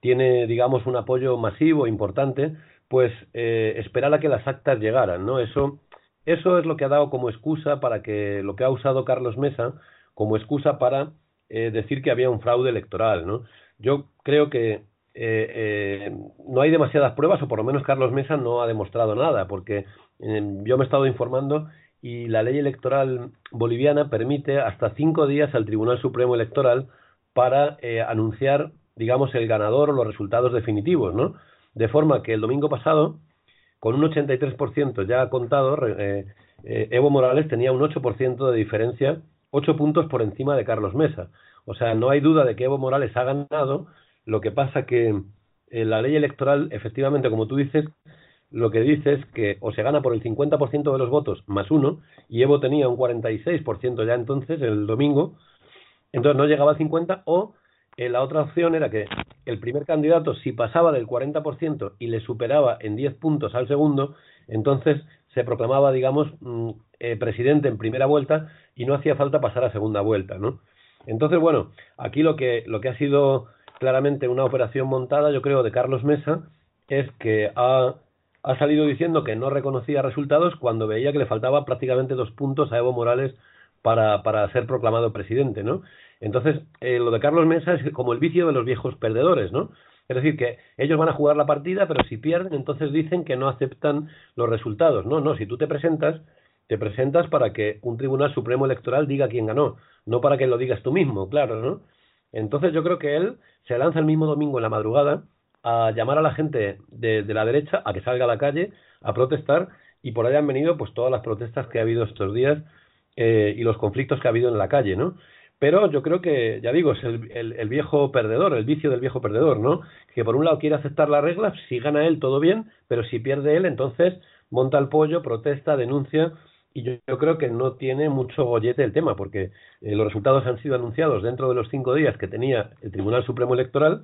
tiene digamos, un apoyo masivo, importante, pues eh, esperar a que las actas llegaran, ¿no? Eso, eso es lo que ha dado como excusa para que, lo que ha usado Carlos Mesa como excusa para eh, decir que había un fraude electoral, ¿no? Yo creo que eh, eh, no hay demasiadas pruebas, o por lo menos Carlos Mesa no ha demostrado nada, porque eh, yo me he estado informando y la ley electoral boliviana permite hasta cinco días al Tribunal Supremo Electoral para anunciar, digamos, el ganador o los resultados definitivos, ¿no? De forma que el domingo pasado, con un 83% ya contado, Evo Morales tenía un 8% de diferencia, ocho puntos por encima de Carlos Mesa. O sea, no hay duda de que Evo Morales ha ganado, lo que pasa que eh, la ley electoral, efectivamente, como tú dices, lo que dice es que o se gana por el 50% de los votos más uno, y Evo tenía un 46% ya entonces, el domingo, entonces no llegaba al 50%, o eh, la otra opción era que el primer candidato, si pasaba del 40% y le superaba en 10 puntos al segundo, entonces se proclamaba, digamos, mm, eh, presidente en primera vuelta y no hacía falta pasar a segunda vuelta, ¿no? Entonces, bueno, aquí lo que, lo que ha sido claramente una operación montada, yo creo, de Carlos Mesa, es que ha, ha salido diciendo que no reconocía resultados cuando veía que le faltaba prácticamente dos puntos a Evo Morales para, para ser proclamado presidente, ¿no? Entonces, eh, lo de Carlos Mesa es como el vicio de los viejos perdedores, ¿no? Es decir, que ellos van a jugar la partida, pero si pierden, entonces dicen que no aceptan los resultados. No, no, si tú te presentas, te presentas para que un Tribunal Supremo Electoral diga quién ganó, no para que lo digas tú mismo, claro, ¿no? Entonces yo creo que él se lanza el mismo domingo en la madrugada a llamar a la gente de, la derecha a que salga a la calle a protestar y por ahí han venido pues todas las protestas que ha habido estos días eh, y los conflictos que ha habido en la calle, ¿no? Pero yo creo que, ya digo, es el, el, viejo perdedor, el vicio del viejo perdedor, ¿no? Que por un lado quiere aceptar las reglas, si gana él todo bien, pero si pierde él, entonces monta el pollo, protesta, denuncia y yo, creo que no tiene mucho gollete el tema, porque eh, los resultados han sido anunciados dentro de los cinco días que tenía el Tribunal Supremo Electoral.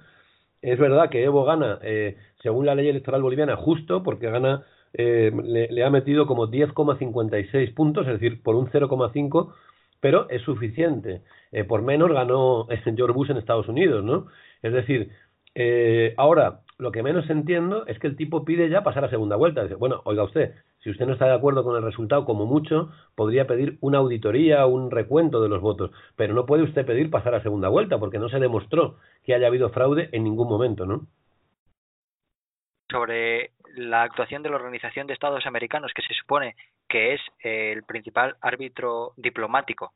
Es verdad que Evo gana, eh, según la ley electoral boliviana, justo, porque gana, eh, le, ha metido como 10,56 puntos, es decir, por un 0,5, pero es suficiente. por menos ganó George Bush en Estados Unidos, ¿no? Es decir, ahora, lo que menos entiendo es que el tipo pide ya pasar a segunda vuelta. Dice, bueno, oiga usted, si usted no está de acuerdo con el resultado, como mucho, podría pedir una auditoría, un recuento de los votos, pero no puede usted pedir pasar a segunda vuelta, porque no se demostró que haya habido fraude en ningún momento, ¿no? Sobre la actuación de la Organización de Estados Americanos, que se supone que es el principal árbitro diplomático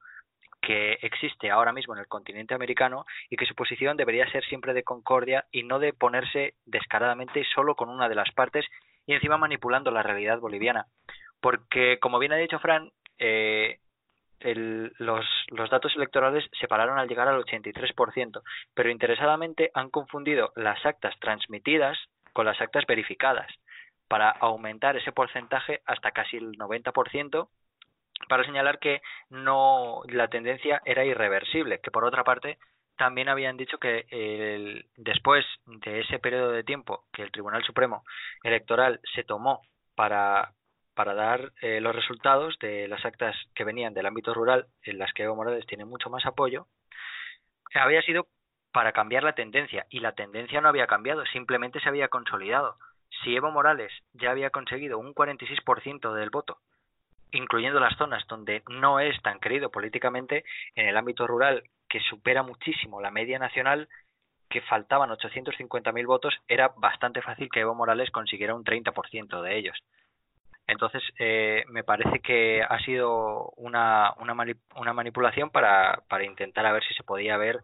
que existe ahora mismo en el continente americano y que su posición debería ser siempre de concordia y no de ponerse descaradamente solo con una de las partes y encima manipulando la realidad boliviana. Porque, como bien ha dicho Fran, eh, los, los, datos electorales se pararon al llegar al 83%, pero interesadamente han confundido las actas transmitidas con las actas verificadas para aumentar ese porcentaje hasta casi el 90% para señalar que no la tendencia era irreversible, que por otra parte también habían dicho que el, después de ese periodo de tiempo que el Tribunal Supremo Electoral se tomó para, para dar eh, los resultados de las actas que venían del ámbito rural, en las que Evo Morales tiene mucho más apoyo, había sido para cambiar la tendencia. Y la tendencia no había cambiado, simplemente se había consolidado. Si Evo Morales ya había conseguido un 46% del voto, incluyendo las zonas donde no es tan querido políticamente, en el ámbito rural que supera muchísimo la media nacional, que faltaban 850.000 votos, era bastante fácil que Evo Morales consiguiera un 30% de ellos. Entonces, eh, me parece que ha sido una, una, una manipulación para, para, intentar a ver si se podía haber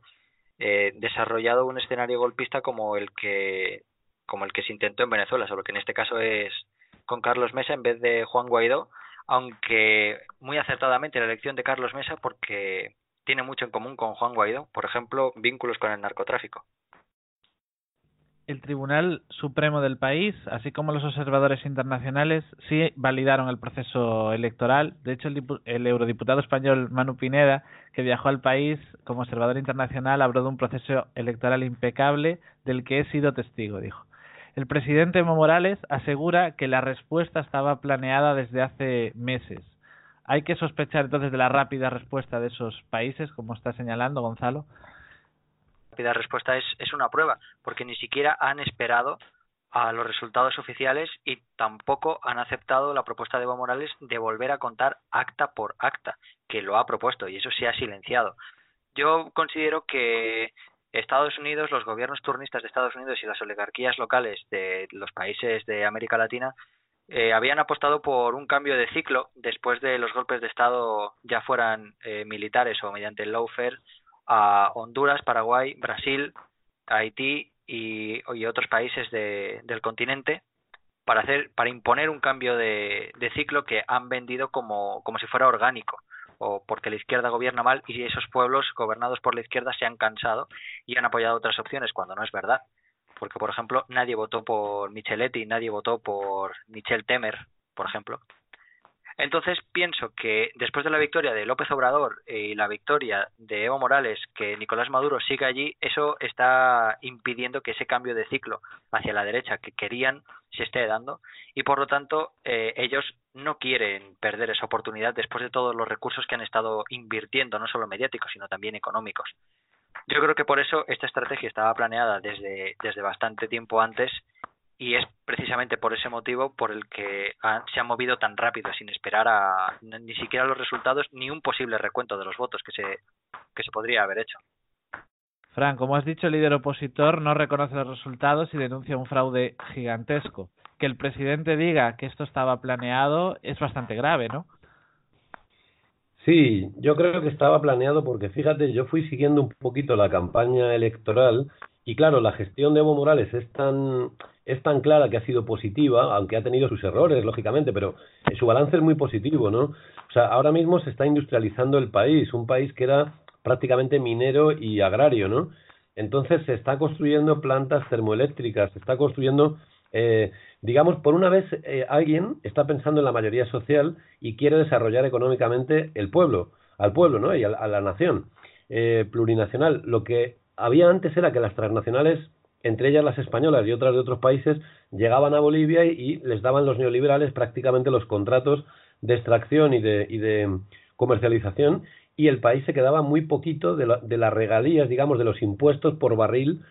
eh, desarrollado un escenario golpista como el que como el que se intentó en Venezuela, solo que en este caso es con Carlos Mesa en vez de Juan Guaidó, aunque muy acertadamente la elección de Carlos Mesa porque tiene mucho en común con Juan Guaidó, por ejemplo, vínculos con el narcotráfico el Tribunal Supremo del país, así como los observadores internacionales, sí validaron el proceso electoral. De hecho, el, eurodiputado español Manu Pineda, que viajó al país como observador internacional, habló de un proceso electoral impecable del que he sido testigo, dijo. El presidente Evo Morales asegura que la respuesta estaba planeada desde hace meses. Hay que sospechar entonces de la rápida respuesta de esos países, como está señalando Gonzalo rápida respuesta es, es una prueba, porque ni siquiera han esperado a los resultados oficiales y tampoco han aceptado la propuesta de Evo Morales de volver a contar acta por acta, que lo ha propuesto y eso se ha silenciado. Yo considero que Estados Unidos, los gobiernos turnistas de Estados Unidos y las oligarquías locales de los países de América Latina eh, habían apostado por un cambio de ciclo después de los golpes de Estado, ya fueran eh, militares o mediante el lawfare a Honduras, Paraguay, Brasil, Haití y, otros países del continente para hacer para imponer un cambio de, ciclo que han vendido como, como si fuera orgánico o porque la izquierda gobierna mal y esos pueblos gobernados por la izquierda se han cansado y han apoyado otras opciones cuando no es verdad. Porque por ejemplo nadie votó por Micheletti nadie votó por Michel Temer por ejemplo entonces pienso que después de la victoria de López Obrador y la victoria de Evo Morales, que Nicolás Maduro siga allí, eso está impidiendo que ese cambio de ciclo hacia la derecha que querían se esté dando y por lo tanto eh, ellos no quieren perder esa oportunidad después de todos los recursos que han estado invirtiendo, no solo mediáticos, sino también económicos. Yo creo que por eso esta estrategia estaba planeada desde, desde bastante tiempo antes y es precisamente por ese motivo por el que se han movido tan rápido sin esperar a ni siquiera los resultados ni un posible recuento de los votos que se que se podría haber hecho. Fran, como has dicho, el líder opositor no reconoce los resultados y denuncia un fraude gigantesco. Que el presidente diga que esto estaba planeado es bastante grave, ¿no? Sí, yo creo que estaba planeado porque fíjate, yo fui siguiendo un poquito la campaña electoral y claro, la gestión de Evo Morales es tan es tan clara que ha sido positiva, aunque ha tenido sus errores, lógicamente, pero su balance es muy positivo, ¿no? O sea, ahora mismo se está industrializando el país, un país que era prácticamente minero y agrario, ¿no? Entonces se está construyendo plantas termoeléctricas, se está construyendo, eh, digamos, por una vez eh, alguien está pensando en la mayoría social y quiere desarrollar económicamente el pueblo, al pueblo, ¿no? Y a, la nación eh, plurinacional. Lo que había antes era que las transnacionales entre ellas las españolas y otras de otros países, llegaban a Bolivia y, les daban los neoliberales prácticamente los contratos de extracción y de, comercialización y el país se quedaba muy poquito de, de las regalías, digamos, de los impuestos por barril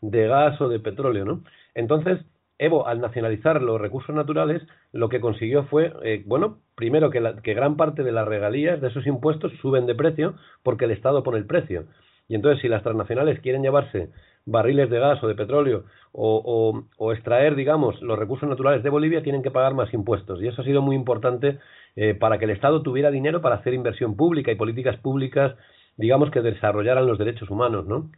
de gas o de petróleo, ¿no? Entonces, Evo, al nacionalizar los recursos naturales, lo que consiguió fue, eh, bueno, primero que, que gran parte de las regalías de esos impuestos suben de precio porque el Estado pone el precio. Y entonces, si las transnacionales quieren llevarse barriles de gas o de petróleo o, extraer, digamos, los recursos naturales de Bolivia, tienen que pagar más impuestos. Y eso ha sido muy importante eh, para que el Estado tuviera dinero para hacer inversión pública y políticas públicas, digamos, que desarrollaran los derechos humanos, ¿no?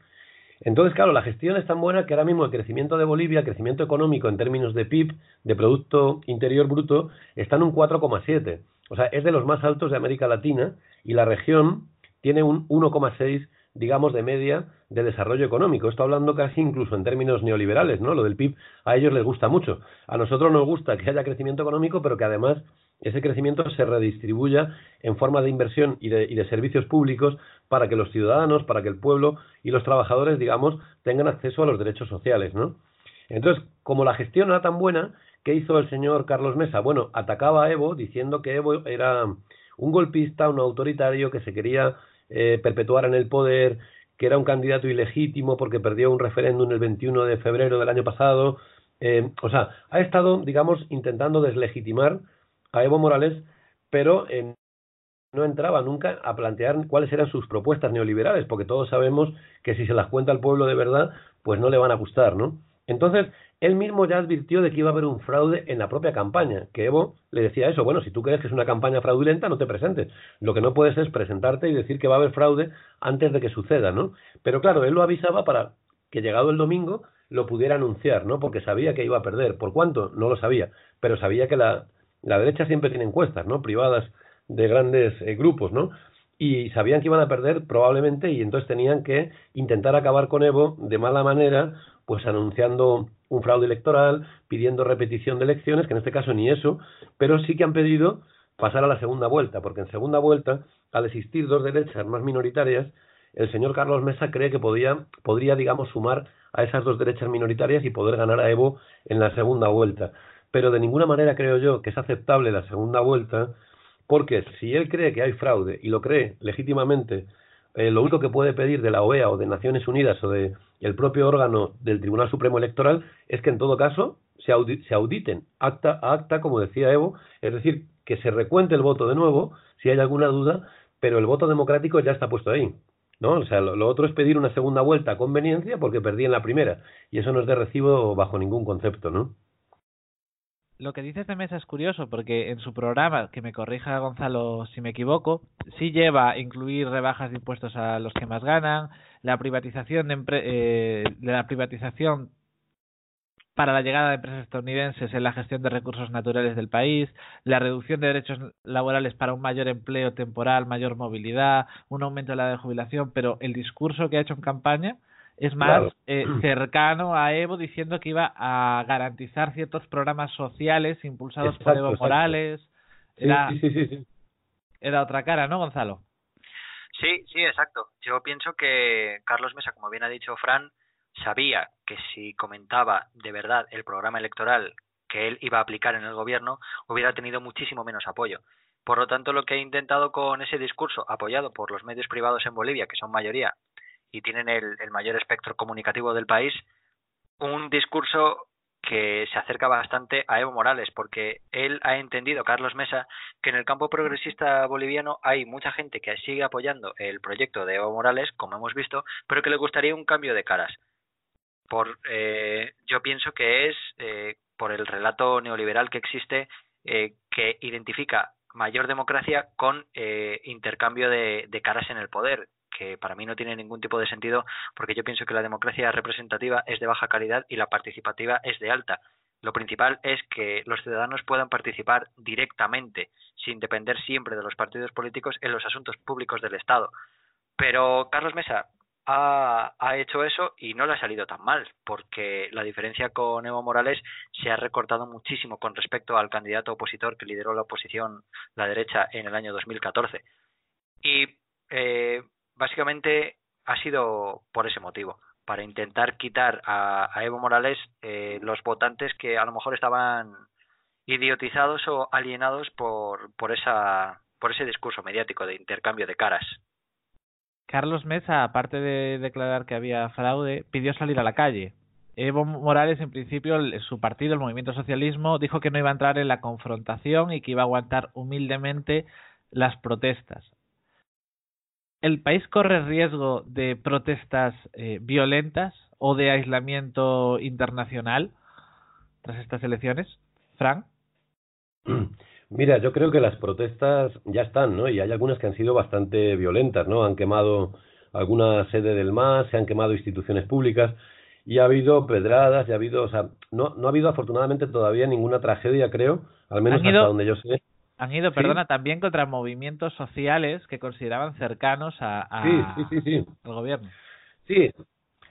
Entonces, claro, la gestión es tan buena que ahora mismo el crecimiento de Bolivia, el crecimiento económico en términos de PIB, de Producto Interior Bruto, está en un 4,7. O sea, es de los más altos de América Latina y la región tiene un 1,6 digamos, de media de desarrollo económico. Esto hablando casi incluso en términos neoliberales, ¿no? Lo del PIB a ellos les gusta mucho. A nosotros nos gusta que haya crecimiento económico, pero que además ese crecimiento se redistribuya en forma de inversión y de, y de servicios públicos para que los ciudadanos, para que el pueblo y los trabajadores, digamos, tengan acceso a los derechos sociales, ¿no? Entonces, como la gestión era tan buena, ¿qué hizo el señor Carlos Mesa? Bueno, atacaba a Evo diciendo que Evo era un golpista, un autoritario que se quería eh, perpetuar en el poder, que era un candidato ilegítimo porque perdió un referéndum el 21 de febrero del año pasado. Eh, o sea, ha estado, digamos, intentando deslegitimar a Evo Morales, pero eh, no entraba nunca a plantear cuáles eran sus propuestas neoliberales, porque todos sabemos que si se las cuenta al pueblo de verdad, pues no le van a gustar, ¿no? Entonces, él mismo ya advirtió de que iba a haber un fraude en la propia campaña, que Evo le decía eso, bueno, si tú crees que es una campaña fraudulenta, no te presentes. Lo que no puedes es presentarte y decir que va a haber fraude antes de que suceda, ¿no? Pero claro, él lo avisaba para que llegado el domingo lo pudiera anunciar, ¿no? Porque sabía que iba a perder. ¿Por cuánto? No lo sabía, pero sabía que la, la derecha siempre tiene encuestas, ¿no? Privadas de grandes eh, grupos, ¿no? Y sabían que iban a perder probablemente y entonces tenían que intentar acabar con Evo de mala manera, pues anunciando un fraude electoral, pidiendo repetición de elecciones, que en este caso ni eso, pero sí que han pedido pasar a la segunda vuelta, porque en segunda vuelta, al existir dos derechas más minoritarias, el señor Carlos Mesa cree que podía, podría, digamos, sumar a esas dos derechas minoritarias y poder ganar a Evo en la segunda vuelta. Pero de ninguna manera creo yo que es aceptable la segunda vuelta, porque si él cree que hay fraude y lo cree legítimamente, eh, lo único que puede pedir de la OEA o de Naciones Unidas o de el propio órgano del Tribunal Supremo Electoral es que en todo caso se, se auditen acta a acta, como decía Evo, es decir, que se recuente el voto de nuevo si hay alguna duda, pero el voto democrático ya está puesto ahí. ¿no? O sea, lo, otro es pedir una segunda vuelta a conveniencia porque perdí en la primera y eso no es de recibo bajo ningún concepto, ¿no? Lo que dice este mesa es curioso porque en su programa, que me corrija Gonzalo si me equivoco, sí lleva incluir rebajas de impuestos a los que más ganan, la privatización de, eh, de la privatización para la llegada de empresas estadounidenses en la gestión de recursos naturales del país, la reducción de derechos laborales para un mayor empleo temporal, mayor movilidad, un aumento de la de jubilación, pero el discurso que ha hecho en campaña es más eh, cercano a Evo diciendo que iba a garantizar ciertos programas sociales impulsados por Evo Morales. Era, sí, sí, sí, era otra cara, ¿no, Gonzalo? Sí, sí, exacto. Yo pienso que Carlos Mesa, como bien ha dicho Fran, sabía que si comentaba de verdad el programa electoral que él iba a aplicar en el gobierno, hubiera tenido muchísimo menos apoyo. Por lo tanto, lo que ha intentado con ese discurso, apoyado por los medios privados en Bolivia, que son mayoría y tienen el, mayor espectro comunicativo del país, un discurso que se acerca bastante a Evo Morales, porque él ha entendido, Carlos Mesa, que en el campo progresista boliviano hay mucha gente que sigue apoyando el proyecto de Evo Morales, como hemos visto, pero que le gustaría un cambio de caras. Por eh, yo pienso que es eh, por el relato neoliberal que existe eh, que identifica mayor democracia con intercambio de, de, caras en el poder que para mí no tiene ningún tipo de sentido porque yo pienso que la democracia representativa es de baja calidad y la participativa es de alta lo principal es que los ciudadanos puedan participar directamente sin depender siempre de los partidos políticos en los asuntos públicos del Estado pero Carlos Mesa ha, ha, hecho eso y no le ha salido tan mal, porque la diferencia con Evo Morales se ha recortado muchísimo con respecto al candidato opositor que lideró la oposición, la derecha, en el año 2014. Y eh, básicamente ha sido por ese motivo, para intentar quitar a, Evo Morales eh, los votantes que a lo mejor estaban idiotizados o alienados por, por, esa, por ese discurso mediático de intercambio de caras. Carlos Mesa, aparte de declarar que había fraude, pidió salir a la calle. Evo Morales, en principio, su partido, el Movimiento Socialismo, dijo que no iba a entrar en la confrontación y que iba a aguantar humildemente las protestas. ¿El país corre riesgo de protestas eh, violentas o de aislamiento internacional tras estas elecciones? Frank. Mira, yo creo que las protestas ya están, ¿no? Y hay algunas que han sido bastante violentas, ¿no? Han quemado alguna sede del MAS, se han quemado instituciones públicas y ha habido pedradas, y ha habido, o sea, no, no ha habido afortunadamente todavía ninguna tragedia, creo, al menos hasta donde yo sé. Han ido, perdona, también contra movimientos sociales que consideraban cercanos a, a sí, sí, sí, al gobierno. Sí,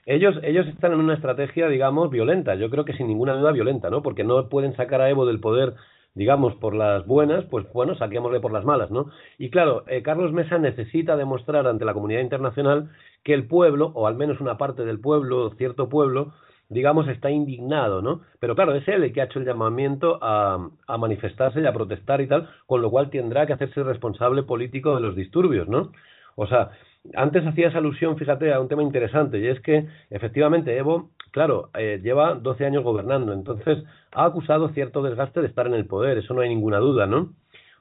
ellos, ellos están en una estrategia, digamos, violenta. Yo creo que sin ninguna duda violenta, ¿no? Porque no pueden sacar a Evo del poder digamos, por las buenas, pues bueno, saquémosle por las malas, ¿no? Y claro, eh, Carlos Mesa necesita demostrar ante la comunidad internacional que el pueblo, o al menos una parte del pueblo, cierto pueblo, digamos, está indignado, ¿no? Pero claro, es él el que ha hecho el llamamiento a, a manifestarse y a protestar y tal, con lo cual tendrá que hacerse responsable político de los disturbios, ¿no? O sea, antes hacías alusión, fíjate, a un tema interesante, y es que efectivamente Evo, claro, eh, lleva 12 años gobernando, entonces ha acusado cierto desgaste de estar en el poder, eso no hay ninguna duda, ¿no?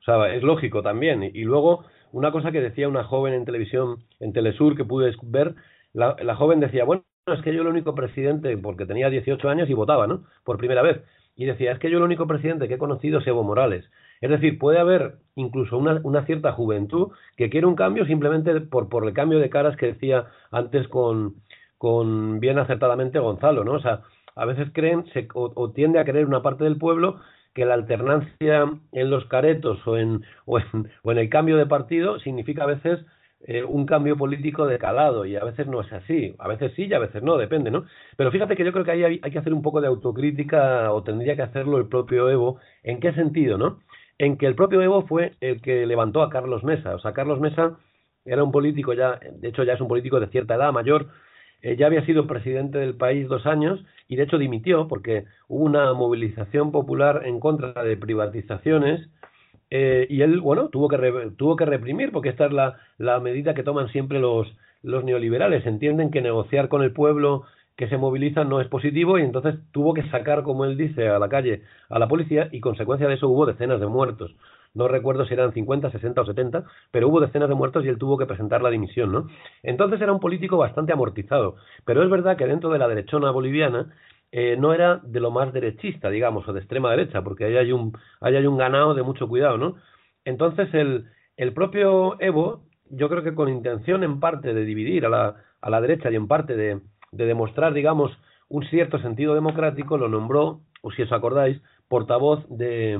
O sea, es lógico también. Y luego, una cosa que decía una joven en televisión, en Telesur, que pude ver, la, la joven decía, bueno, es que yo el único presidente, porque tenía 18 años y votaba, ¿no? Por primera vez. Y decía, es que yo el único presidente que he conocido es Evo Morales. Es decir, puede haber incluso una, una cierta juventud que quiere un cambio simplemente por, por el cambio de caras que decía antes con, con bien acertadamente Gonzalo, ¿no? O sea, a veces creen se, o, tiende a creer una parte del pueblo que la alternancia en los caretos o en, o en, o en el cambio de partido significa a veces eh, un cambio político de calado y a veces no es así, a veces sí y a veces no, depende, ¿no? Pero fíjate que yo creo que ahí hay, hay, que hacer un poco de autocrítica o tendría que hacerlo el propio Evo. ¿En qué sentido, no? En que el propio Evo fue el que levantó a Carlos Mesa, o sea, Carlos Mesa era un político ya, de hecho ya es un político de cierta edad, mayor, eh, ya había sido presidente del país dos años y de hecho dimitió porque hubo una movilización popular en contra de privatizaciones eh, y él, bueno, tuvo que, tuvo que reprimir porque esta es la, la medida que toman siempre los, los neoliberales. Entienden que negociar con el pueblo que se moviliza no es positivo y entonces tuvo que sacar, como él dice, a la calle a la policía y consecuencia de eso hubo decenas de muertos no recuerdo si eran 50, 60 o 70, pero hubo decenas de muertos y él tuvo que presentar la dimisión, ¿no? Entonces era un político bastante amortizado, pero es verdad que dentro de la derechona boliviana eh, no era de lo más derechista, digamos, o de extrema derecha, porque ahí hay un, ahí hay un ganado de mucho cuidado, ¿no? Entonces el, el propio Evo, yo creo que con intención en parte de dividir a la, a la derecha y en parte de, de demostrar, digamos, un cierto sentido democrático, lo nombró, o si os acordáis, portavoz de,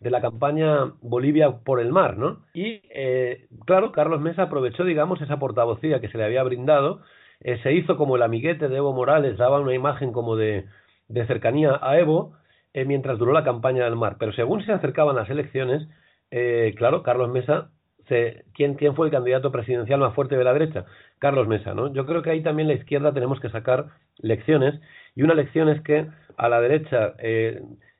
de la campaña Bolivia por el mar, ¿no? Y, eh, claro, Carlos Mesa aprovechó, digamos, esa portavocía que se le había brindado, eh, se hizo como el amiguete de Evo Morales, daba una imagen como de, de cercanía a Evo, eh, mientras duró la campaña del mar. Pero según se acercaban las elecciones, claro, Carlos Mesa, se, ¿quién, ¿quién fue el candidato presidencial más fuerte de la derecha? Carlos Mesa, ¿no? Yo creo que ahí también la izquierda tenemos que sacar lecciones, y una lección es que a la derecha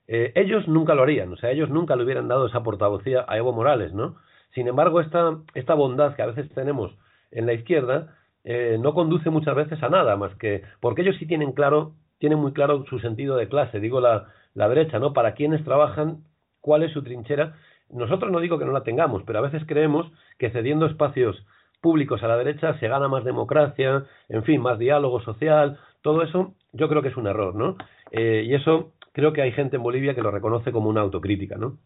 eh, ellos nunca lo harían, o sea, ellos nunca le hubieran dado esa portavocía a Evo Morales, ¿no? Sin embargo, esta, esta bondad que a veces tenemos en la izquierda eh, no conduce muchas veces a nada más que porque ellos sí tienen claro, tienen muy claro su sentido de clase, digo la, la derecha, ¿no? Para quienes trabajan, cuál es su trinchera. Nosotros no digo que no la tengamos, pero a veces creemos que cediendo espacios públicos a la derecha se gana más democracia, en fin, más diálogo social, todo eso yo creo que es un error, ¿no? Eh, y eso creo que hay gente en Bolivia que lo reconoce como una autocrítica, ¿no?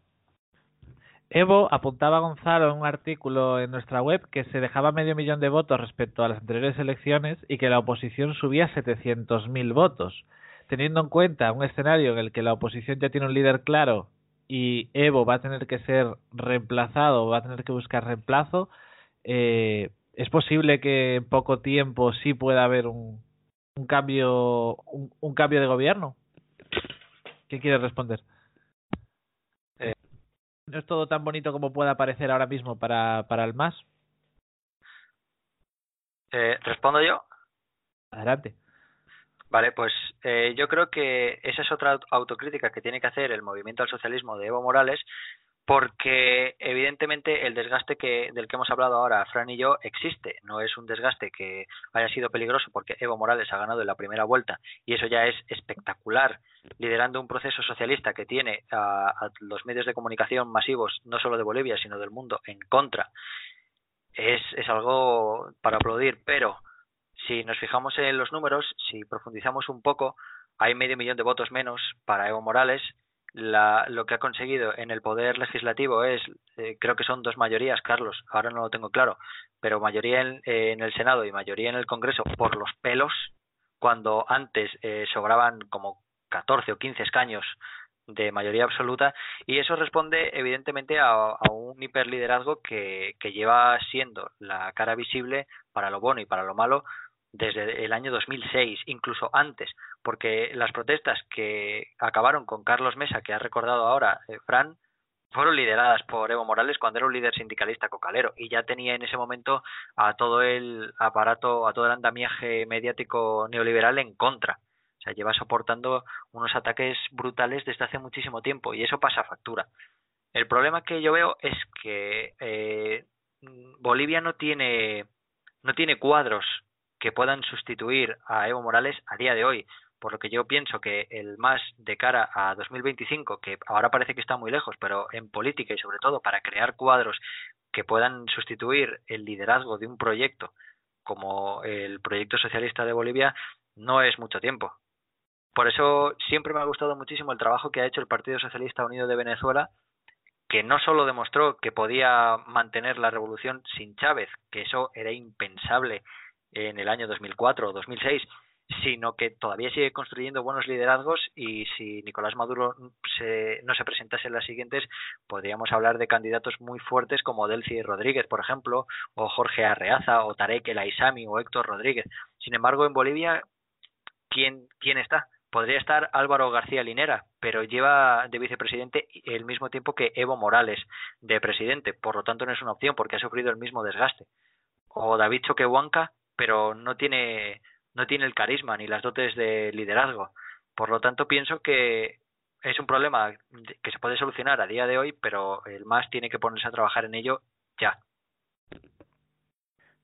Evo apuntaba a Gonzalo en un artículo en nuestra web que se dejaba medio millón de votos respecto a las anteriores elecciones y que la oposición subía 700.000 votos. Teniendo en cuenta un escenario en el que la oposición ya tiene un líder claro y Evo va a tener que ser reemplazado, va a tener que buscar reemplazo, eh, ¿es posible que en poco tiempo sí pueda haber un, un cambio un cambio de gobierno? ¿Qué quieres responder? ¿No es todo tan bonito como pueda parecer ahora mismo para, para el MAS? Eh, ¿Respondo yo? Adelante. Vale, pues eh, yo creo que esa es otra autocrítica que tiene que hacer el movimiento al socialismo de Evo Morales, porque evidentemente el desgaste que del que hemos hablado ahora Fran y yo existe. No es un desgaste que haya sido peligroso porque Evo Morales ha ganado en la primera vuelta y eso ya es espectacular. Liderando un proceso socialista que tiene a, los medios de comunicación masivos no solo de Bolivia sino del mundo en contra es, es algo para aplaudir. Pero si nos fijamos en los números si profundizamos un poco hay medio millón de votos menos para Evo Morales la, lo que ha conseguido en el poder legislativo es, eh, creo que son dos mayorías, Carlos, ahora no lo tengo claro, pero mayoría en, eh, en el Senado y mayoría en el Congreso por los pelos, cuando antes eh, sobraban como 14 o 15 escaños de mayoría absoluta y eso responde evidentemente a, a, un hiperliderazgo que, que lleva siendo la cara visible para lo bueno y para lo malo desde el año 2006, incluso antes, porque las protestas que acabaron con Carlos Mesa, que ha recordado ahora eh, Fran, fueron lideradas por Evo Morales cuando era un líder sindicalista cocalero y ya tenía en ese momento a todo el aparato, a todo el andamiaje mediático neoliberal en contra. O sea, lleva soportando unos ataques brutales desde hace muchísimo tiempo y eso pasa factura. El problema que yo veo es que eh, Bolivia no tiene no tiene cuadros que puedan sustituir a Evo Morales a día de hoy. Por lo que yo pienso que el más de cara a 2025, que ahora parece que está muy lejos, pero en política y sobre todo para crear cuadros que puedan sustituir el liderazgo de un proyecto como el proyecto socialista de Bolivia, no es mucho tiempo. Por eso siempre me ha gustado muchísimo el trabajo que ha hecho el Partido Socialista Unido de Venezuela, que no solo demostró que podía mantener la revolución sin Chávez, que eso era impensable en el año 2004 o 2006, sino que todavía sigue construyendo buenos liderazgos y si Nicolás Maduro se, no se presentase en las siguientes, podríamos hablar de candidatos muy fuertes como Delcy Rodríguez, por ejemplo, o Jorge Arreaza, o Tarek El Aizami, o Héctor Rodríguez. Sin embargo, en Bolivia, ¿quién, quién está? Podría estar Álvaro García Linera, pero lleva de vicepresidente el mismo tiempo que Evo Morales de presidente, por lo tanto no es una opción porque ha sufrido el mismo desgaste. O David Choquehuanca, pero no tiene no tiene el carisma ni las dotes de liderazgo. Por lo tanto, pienso que es un problema que se puede solucionar a día de hoy, pero el MAS tiene que ponerse a trabajar en ello ya.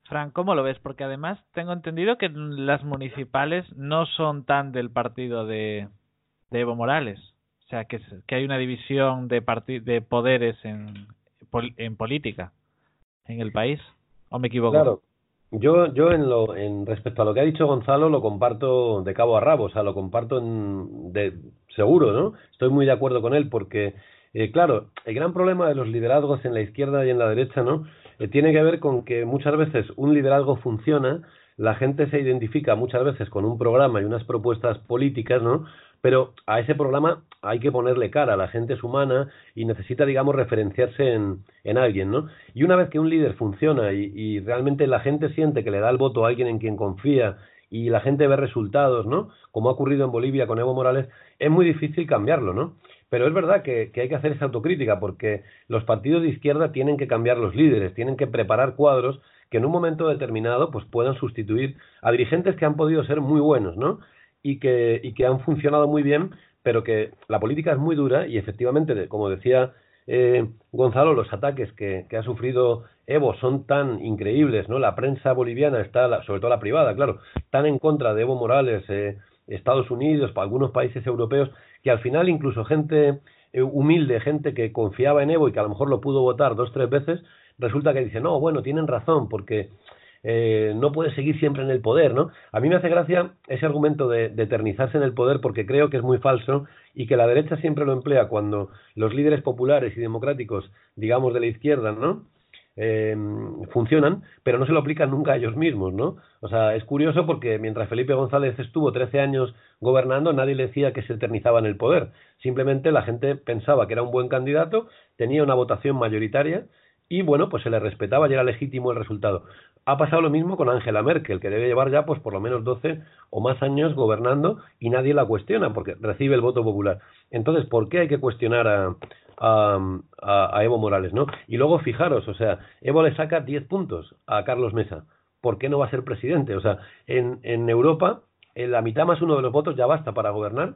Fran, ¿cómo lo ves? Porque además tengo entendido que las municipales no son tan del partido de, de Evo Morales. O sea, que, que hay una división de, de poderes en, en política en el país. ¿O me equivoco? Claro, yo, yo en, lo, en respecto a lo que ha dicho Gonzalo, lo comparto de cabo a rabo, o sea, lo comparto en, de, seguro, ¿no? Estoy muy de acuerdo con él porque, eh, claro, el gran problema de los liderazgos en la izquierda y en la derecha, ¿no? Eh, tiene que ver con que muchas veces un liderazgo funciona, la gente se identifica muchas veces con un programa y unas propuestas políticas, ¿no? Pero a ese programa hay que ponerle cara, la gente es humana y necesita, digamos, referenciarse en, en alguien, ¿no? Y una vez que un líder funciona y, y, realmente la gente siente que le da el voto a alguien en quien confía y la gente ve resultados, ¿no? Como ha ocurrido en Bolivia con Evo Morales, es muy difícil cambiarlo, ¿no? Pero es verdad que, que hay que hacer esa autocrítica porque los partidos de izquierda tienen que cambiar los líderes, tienen que preparar cuadros que en un momento determinado pues puedan sustituir a dirigentes que han podido ser muy buenos, ¿no? Y que, y que han funcionado muy bien, pero que la política es muy dura y efectivamente, como decía eh, Gonzalo, los ataques que, que, ha sufrido Evo son tan increíbles, ¿no? La prensa boliviana está, sobre todo la privada, claro, tan en contra de Evo Morales, eh, Estados Unidos, para algunos países europeos, que al final incluso gente eh, humilde, gente que confiaba en Evo y que a lo mejor lo pudo votar dos, tres veces, resulta que dice, no, bueno, tienen razón, porque eh, no puede seguir siempre en el poder, ¿no? A mí me hace gracia ese argumento de, eternizarse en el poder porque creo que es muy falso y que la derecha siempre lo emplea cuando los líderes populares y democráticos, digamos de la izquierda, ¿no? Eh, funcionan, pero no se lo aplican nunca a ellos mismos, ¿no? O sea, es curioso porque mientras Felipe González estuvo 13 años gobernando, nadie le decía que se eternizaba en el poder. Simplemente la gente pensaba que era un buen candidato, tenía una votación mayoritaria y bueno, pues se le respetaba y era legítimo el resultado. Ha pasado lo mismo con Angela Merkel, que debe llevar ya pues por lo menos 12 o más años gobernando y nadie la cuestiona porque recibe el voto popular. Entonces, ¿por qué hay que cuestionar a, a, Evo Morales, no? Y luego fijaros, o sea, Evo le saca 10 puntos a Carlos Mesa. ¿Por qué no va a ser presidente? O sea, en, en Europa, en la mitad más uno de los votos ya basta para gobernar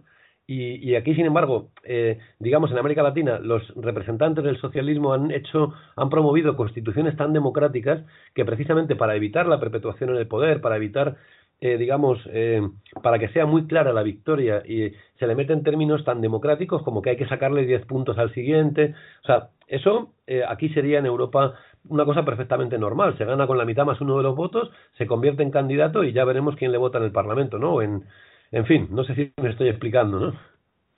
y, aquí, sin embargo, eh, digamos en América Latina, los representantes del socialismo han hecho, han promovido constituciones tan democráticas que precisamente para evitar la perpetuación en el poder, para evitar, eh, digamos, eh, para que sea muy clara la victoria y se le meten términos tan democráticos como que hay que sacarle 10 puntos al siguiente. O sea, eso aquí sería en Europa una cosa perfectamente normal. Se gana con la mitad más uno de los votos, se convierte en candidato y ya veremos quién le vota en el Parlamento, ¿no? En, en fin, no sé si me estoy explicando, ¿no?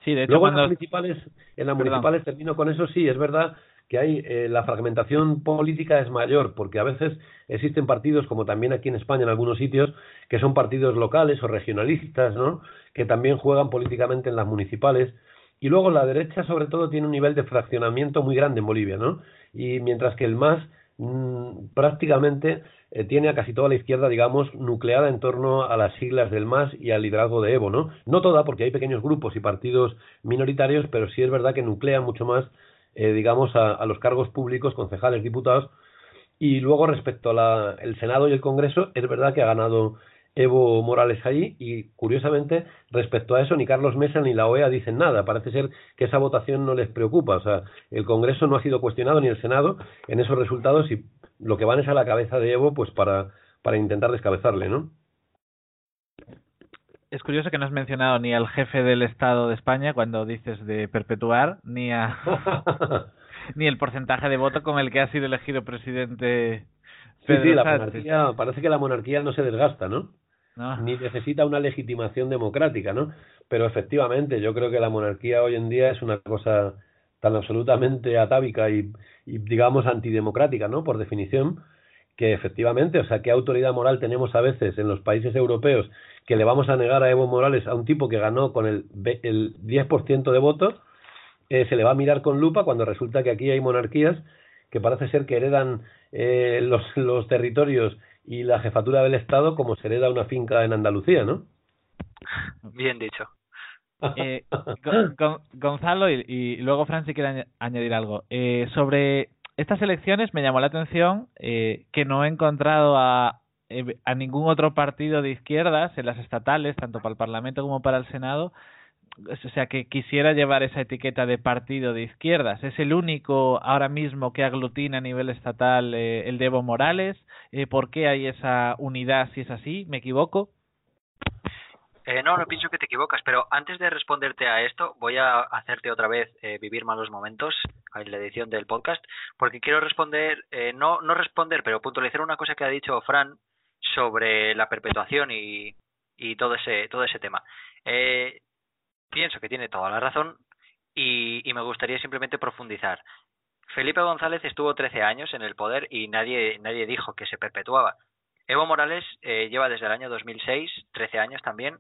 Sí, de hecho, Luego en las municipales, en las municipales termino con eso, sí, es verdad que hay eh, la fragmentación política es mayor porque a veces existen partidos como también aquí en España en algunos sitios que son partidos locales o regionalistas no que también juegan políticamente en las municipales. Y luego la derecha sobre todo tiene un nivel de fraccionamiento muy grande en Bolivia no y mientras que el MAS mmm, prácticamente eh, tiene a casi toda la izquierda, digamos, nucleada en torno a las siglas del MAS y al liderazgo de Evo, ¿no? No toda, porque hay pequeños grupos y partidos minoritarios, pero sí es verdad que nuclea mucho más, eh, digamos, a, los cargos públicos, concejales, diputados. Y luego, respecto al Senado y el Congreso, es verdad que ha ganado Evo Morales ahí y curiosamente respecto a eso ni Carlos Mesa ni la OEA dicen nada. Parece ser que esa votación no les preocupa. O sea, el Congreso no ha sido cuestionado ni el Senado en esos resultados y lo que van es a la cabeza de Evo pues para, para intentar descabezarle, ¿no? Es curioso que no has mencionado ni al jefe del Estado de España cuando dices de perpetuar, ni a ni el porcentaje de voto con el que ha sido elegido presidente. sí, sí, la monarquía, parece que la monarquía no se desgasta, ¿no? Ni necesita una legitimación democrática, ¿no? Pero efectivamente, yo creo que la monarquía hoy en día es una cosa tan absolutamente atávica y, y digamos antidemocrática, ¿no? Por definición, que efectivamente, o sea, qué autoridad moral tenemos a veces en los países europeos que le vamos a negar a Evo Morales a un tipo que ganó con el, el 10% de votos, eh, se le va a mirar con lupa cuando resulta que aquí hay monarquías que parece ser que heredan eh, los, los territorios y la jefatura del Estado como se hereda una finca en Andalucía, ¿no? Bien dicho. Eh, Gonzalo y, luego Fran si quiere añadir algo. Eh, sobre estas elecciones me llamó la atención eh, que no he encontrado a, eh, a ningún otro partido de izquierdas en las estatales, tanto para el Parlamento como para el Senado, o sea, que quisiera llevar esa etiqueta de partido de izquierdas. ¿Es el único ahora mismo que aglutina a nivel estatal eh, el de Evo Morales? Eh, ¿Por qué hay esa unidad si es así? ¿Me equivoco? Eh, no, no pienso que te equivocas, pero antes de responderte a esto, voy a hacerte otra vez eh, vivir malos momentos en la edición del podcast, porque quiero responder, eh, no, no responder, pero puntualizar una cosa que ha dicho Fran sobre la perpetuación y, y todo ese, todo ese tema. Pienso que tiene toda la razón y, y me gustaría simplemente profundizar. Felipe González estuvo 13 años en el poder y nadie, nadie dijo que se perpetuaba. Evo Morales eh, lleva desde el año 2006, 13 años también,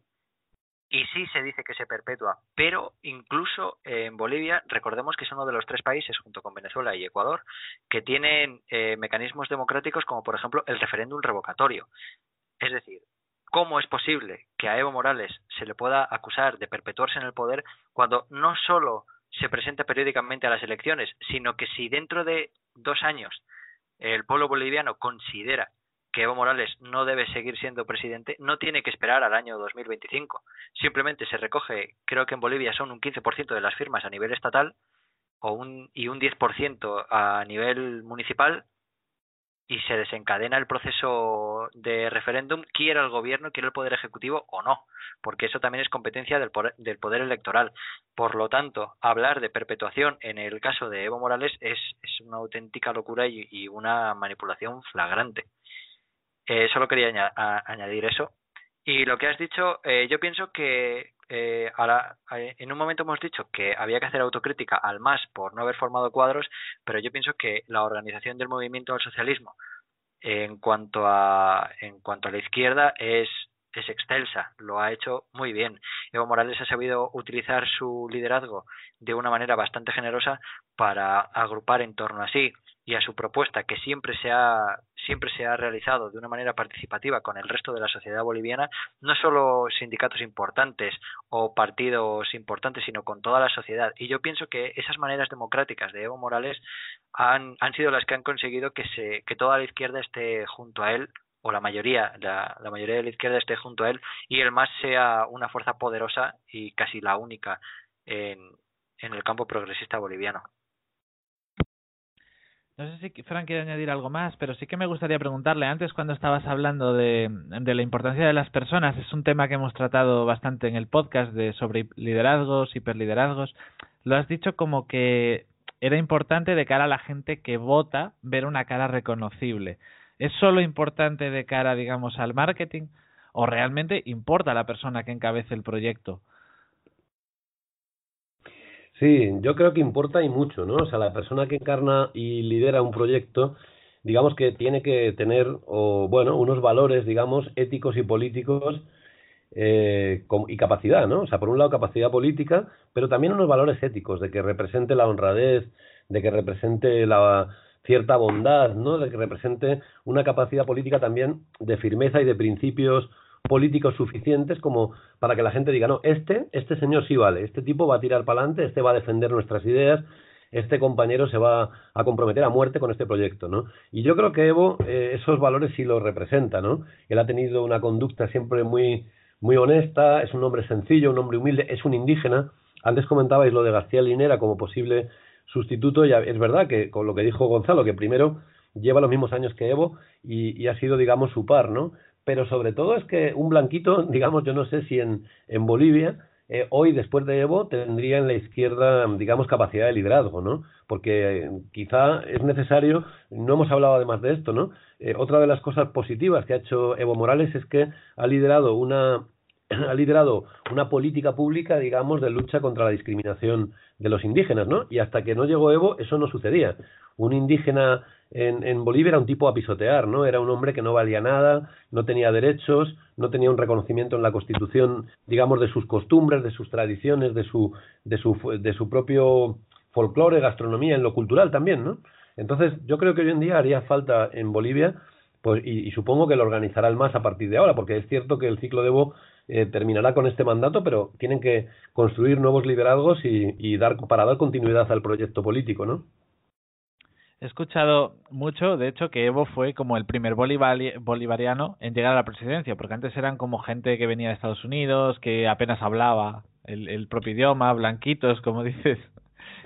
y sí se dice que se perpetúa, pero incluso en Bolivia, recordemos que es uno de los tres países, junto con Venezuela y Ecuador, que tienen eh, mecanismos democráticos como, por ejemplo, el referéndum revocatorio. Es decir, ¿cómo es posible que a Evo Morales se le pueda acusar de perpetuarse en el poder cuando no solo se presenta periódicamente a las elecciones, sino que si dentro de dos años el pueblo boliviano considera que Evo Morales no debe seguir siendo presidente, no tiene que esperar al año 2025. Simplemente se recoge, creo que en Bolivia son un 15% de las firmas a nivel estatal o un, y un 10% a nivel municipal y se desencadena el proceso de referéndum, quiera el gobierno, quiera el poder ejecutivo o no, porque eso también es competencia del poder, del poder electoral. Por lo tanto, hablar de perpetuación en el caso de Evo Morales es, es una auténtica locura y, y una manipulación flagrante. Eh, solo quería añadir eso. Y lo que has dicho, eh, yo pienso que eh, ahora, en un momento hemos dicho que había que hacer autocrítica al MAS por no haber formado cuadros, pero yo pienso que la organización del movimiento al socialismo en cuanto a en cuanto a la izquierda es es excelsa, lo ha hecho muy bien. Evo Morales ha sabido utilizar su liderazgo de una manera bastante generosa para agrupar en torno a sí y a su propuesta que siempre se ha siempre se ha realizado de una manera participativa con el resto de la sociedad boliviana, no solo sindicatos importantes o partidos importantes, sino con toda la sociedad. Y yo pienso que esas maneras democráticas de Evo Morales han, han sido las que han conseguido que se que toda la izquierda esté junto a él o la mayoría, la, la mayoría de la izquierda esté junto a él y el MAS sea una fuerza poderosa y casi la única en, en el campo progresista boliviano. No sé si Fran quiere añadir algo más, pero sí que me gustaría preguntarle, antes cuando estabas hablando de, la importancia de las personas, es un tema que hemos tratado bastante en el podcast de sobre liderazgos, hiperliderazgos, lo has dicho como que era importante de cara a la gente que vota ver una cara reconocible. ¿Es solo importante de cara, digamos, al marketing o realmente importa la persona que encabece el proyecto? Sí, yo creo que importa y mucho, ¿no? O sea, la persona que encarna y lidera un proyecto, digamos que tiene que tener, o bueno, unos valores, digamos, éticos y políticos eh, y capacidad, ¿no? O sea, por un lado capacidad política, pero también unos valores éticos, de que represente la honradez, de que represente la cierta bondad, ¿no? De que represente una capacidad política también de firmeza y de principios políticos suficientes como para que la gente diga, no, este, este señor sí vale, este tipo va a tirar para adelante, este va a defender nuestras ideas, este compañero se va a comprometer a muerte con este proyecto, ¿no? Y yo creo que Evo eh, esos valores sí los representa, ¿no? Él ha tenido una conducta siempre muy muy honesta, es un hombre sencillo, un hombre humilde, es un indígena. Antes comentabais lo de García Linera como posible sustituto, y es verdad que con lo que dijo Gonzalo, que primero lleva los mismos años que Evo y, y ha sido, digamos, su par, ¿no? Pero sobre todo es que un blanquito, digamos, yo no sé si en, en Bolivia, eh, hoy después de Evo, tendría en la izquierda, digamos, capacidad de liderazgo, ¿no? Porque eh, quizá es necesario, no hemos hablado además de esto, ¿no? Eh, otra de las cosas positivas que ha hecho Evo Morales es que ha liderado una ha liderado una política pública, digamos, de lucha contra la discriminación de los indígenas, ¿no? Y hasta que no llegó Evo, eso no sucedía. Un indígena en, en Bolivia era un tipo a pisotear, ¿no? Era un hombre que no valía nada, no tenía derechos, no tenía un reconocimiento en la Constitución, digamos, de sus costumbres, de sus tradiciones, de su, de su, de su propio folclore, gastronomía, en lo cultural también, ¿no? Entonces, yo creo que hoy en día haría falta en Bolivia, pues, y, supongo que lo organizará el MAS a partir de ahora, porque es cierto que el ciclo de Evo eh, terminará con este mandato, pero tienen que construir nuevos liderazgos y, y dar para dar continuidad al proyecto político, ¿no? He escuchado mucho, de hecho, que Evo fue como el primer bolivariano en llegar a la presidencia, porque antes eran como gente que venía de Estados Unidos, que apenas hablaba el, propio idioma, blanquitos, como dices,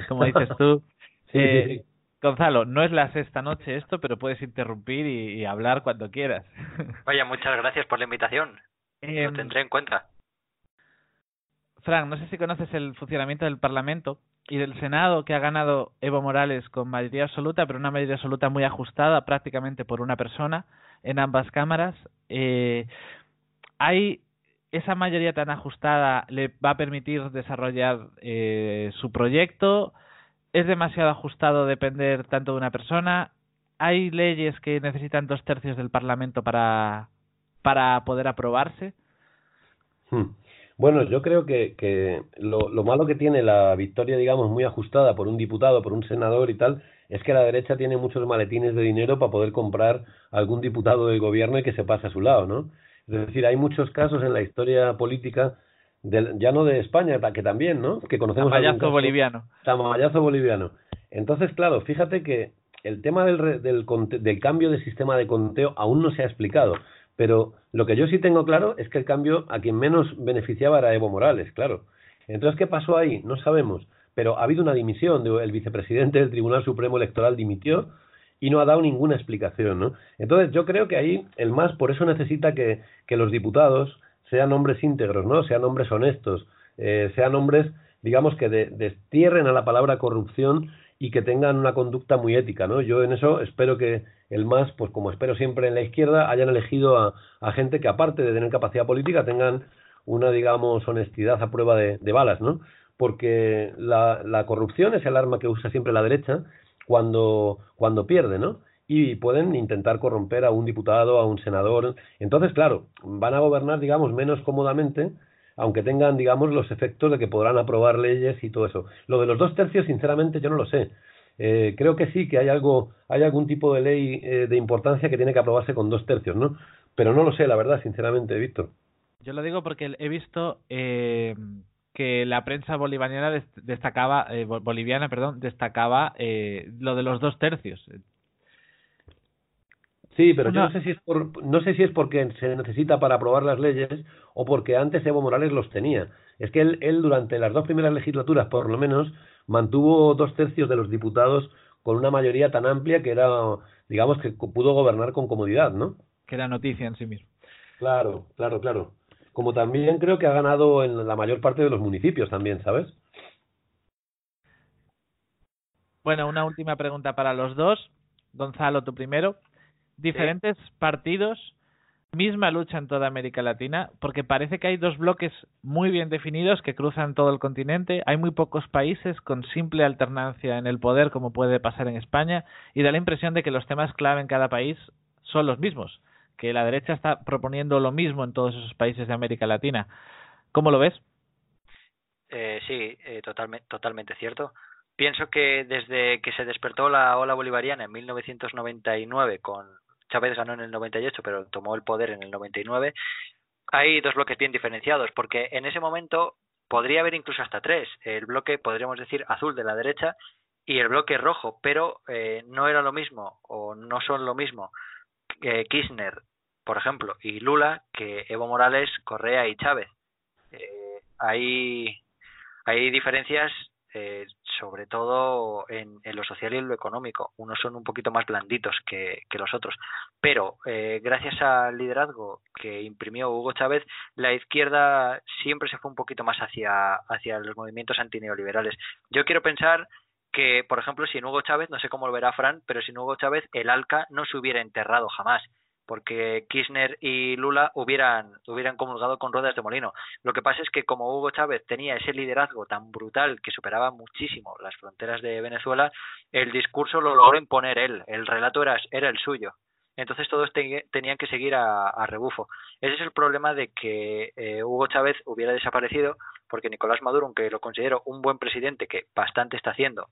como dices tú. Eh, Gonzalo, no es la sexta noche esto, pero puedes interrumpir y, hablar cuando quieras. Vaya, muchas gracias por la invitación. Lo em, tendré en cuenta. Frank, no sé si conoces el funcionamiento del Parlamento y del Senado que ha ganado Evo Morales con mayoría absoluta, pero una mayoría absoluta muy ajustada, prácticamente por una persona en ambas cámaras. Eh, hay esa mayoría tan ajustada le va a permitir desarrollar eh, su proyecto. Es demasiado ajustado depender tanto de una persona. Hay leyes que necesitan dos tercios del Parlamento para, para poder aprobarse. Hmm. Bueno, yo creo que, que lo, lo, malo que tiene la victoria, digamos, muy ajustada por un diputado, por un senador y tal, es que la derecha tiene muchos maletines de dinero para poder comprar algún diputado del gobierno y que se pase a su lado, ¿no? Es decir, hay muchos casos en la historia política, ya no de España, que también, ¿no? Que conocemos. Tamayazo boliviano. Tamayazo boliviano. Entonces, claro, fíjate que el tema del, del, del cambio de sistema de conteo aún no se ha explicado. Pero lo que yo sí tengo claro es que el cambio a quien menos beneficiaba era Evo Morales, claro. Entonces, ¿qué pasó ahí? No sabemos. Pero ha habido una dimisión. El vicepresidente del Tribunal Supremo Electoral dimitió y no ha dado ninguna explicación, ¿no? Entonces, yo creo que ahí el MAS por eso necesita que, que los diputados sean hombres íntegros, ¿no? Sean hombres honestos, eh, sean hombres, digamos, que destierren a la palabra corrupción y que tengan una conducta muy ética, ¿no? Yo en eso espero que el MAS, pues como espero siempre en la izquierda, hayan elegido a, gente que aparte de tener capacidad política tengan una, digamos, honestidad a prueba de, de balas, ¿no? Porque la, la corrupción es el arma que usa siempre la derecha cuando, cuando pierde, ¿no? Y pueden intentar corromper a un diputado, a un senador. Entonces, claro, van a gobernar, digamos, menos cómodamente, aunque tengan, digamos, los efectos de que podrán aprobar leyes y todo eso. Lo de los dos tercios, sinceramente, yo no lo sé. Eh, creo que sí, que hay algo, hay algún tipo de ley eh, de importancia que tiene que aprobarse con dos tercios, ¿no? Pero no lo sé, la verdad, sinceramente, Víctor. Yo lo digo porque he visto eh, que la prensa bolivariana destacaba, eh, boliviana, perdón, destacaba eh, lo de los dos tercios. Sí, pero yo no sé si es por, no sé si es porque se necesita para aprobar las leyes o porque antes Evo Morales los tenía. Es que él, él durante las dos primeras legislaturas, por lo menos, mantuvo dos tercios de los diputados con una mayoría tan amplia que era, digamos, que pudo gobernar con comodidad, ¿no? Que era noticia en sí mismo. Claro, claro, claro. Como también creo que ha ganado en la mayor parte de los municipios también, ¿sabes? Bueno, una última pregunta para los dos. Gonzalo, tú primero diferentes partidos, misma lucha en toda América Latina, porque parece que hay dos bloques muy bien definidos que cruzan todo el continente. Hay muy pocos países con simple alternancia en el poder, como puede pasar en España, y da la impresión de que los temas clave en cada país son los mismos, que la derecha está proponiendo lo mismo en todos esos países de América Latina. ¿Cómo lo ves? Eh, sí, eh, totalmente, totalmente cierto. Pienso que desde que se despertó la ola bolivariana en 1999 con Chávez ganó en el 98, pero tomó el poder en el 99. Hay dos bloques bien diferenciados, porque en ese momento podría haber incluso hasta tres. El bloque, podríamos decir, azul de la derecha y el bloque rojo, pero eh, no era lo mismo o no son lo mismo que Kirchner, por ejemplo, y Lula que Evo Morales, Correa y Chávez. Eh, hay, hay diferencias eh, sobre todo en, lo social y en lo económico. Unos son un poquito más blanditos que, los otros. Pero eh, gracias al liderazgo que imprimió Hugo Chávez, la izquierda siempre se fue un poquito más hacia, hacia los movimientos antineoliberales. Yo quiero pensar que, por ejemplo, sin Hugo Chávez, no sé cómo lo verá Fran, pero sin Hugo Chávez el ALCA no se hubiera enterrado jamás. Porque Kirchner y Lula hubieran, hubieran comulgado con ruedas de molino. Lo que pasa es que como Hugo Chávez tenía ese liderazgo tan brutal que superaba muchísimo las fronteras de Venezuela, el discurso lo logró imponer él, el relato era, era el suyo. Entonces todos tenían que seguir a, rebufo. Ese es el problema de que eh, Hugo Chávez hubiera desaparecido, porque Nicolás Maduro, aunque lo considero un buen presidente que bastante está haciendo